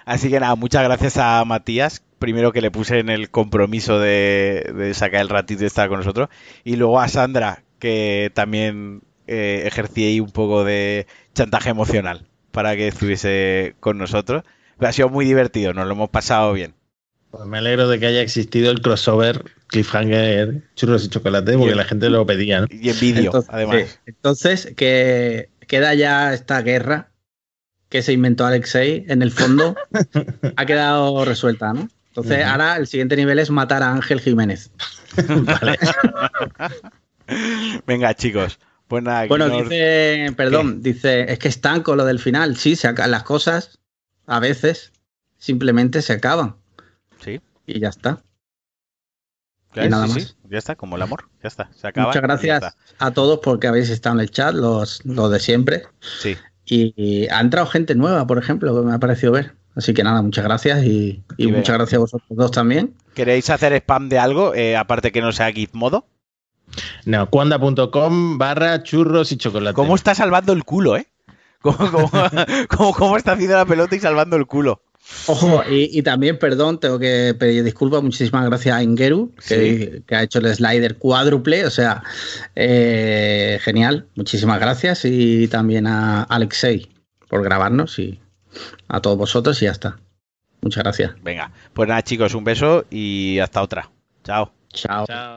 Así que nada, muchas gracias a Matías. Primero que le puse en el compromiso de, de sacar el ratito de estar con nosotros. Y luego a Sandra, que también eh, ejercí ahí un poco de chantaje emocional para que estuviese con nosotros. Pero ha sido muy divertido, nos lo hemos pasado bien. Pues me alegro de que haya existido el crossover Cliffhanger Churros y Chocolate, porque la gente lo pedía, ¿no? Y en vídeo, además. Entonces, que queda ya esta guerra que se inventó Alexei, en el fondo, ha quedado resuelta, ¿no? Entonces, ahora el siguiente nivel es matar a Ángel Jiménez. Vale. Venga, chicos. Pues nada, Bueno, nos- dice, perdón, dice, es que están con lo del final. Sí, se aca- las cosas a veces simplemente se acaban Sí, y ya está. claro, y nada sí, más. sí, ya está, como el amor. Ya está, se acaba. Muchas gracias a todos porque habéis estado en el chat, los, los de siempre. Sí, Y, y ha entrado gente nueva, por ejemplo, que me ha parecido ver. Así que nada, muchas gracias y, y Y venga. muchas gracias a vosotros dos también. ¿Queréis hacer spam de algo, eh, aparte que no sea Gizmodo? No, cuanda.com barra churros y chocolate. ¿Cómo está salvando el culo, eh? ¿Cómo, cómo, cómo- cómo está haciendo la pelota y salvando el culo? Ojo, y, y también, perdón, tengo que pedir disculpas. Muchísimas gracias a Ingeru, que, que ha hecho el slider cuádruple. O sea, eh, genial. Muchísimas gracias. Y también a Alexei por grabarnos y a todos vosotros y ya está. Muchas gracias. Venga, pues nada, chicos, un beso y hasta otra. Chao. Chao. Chao.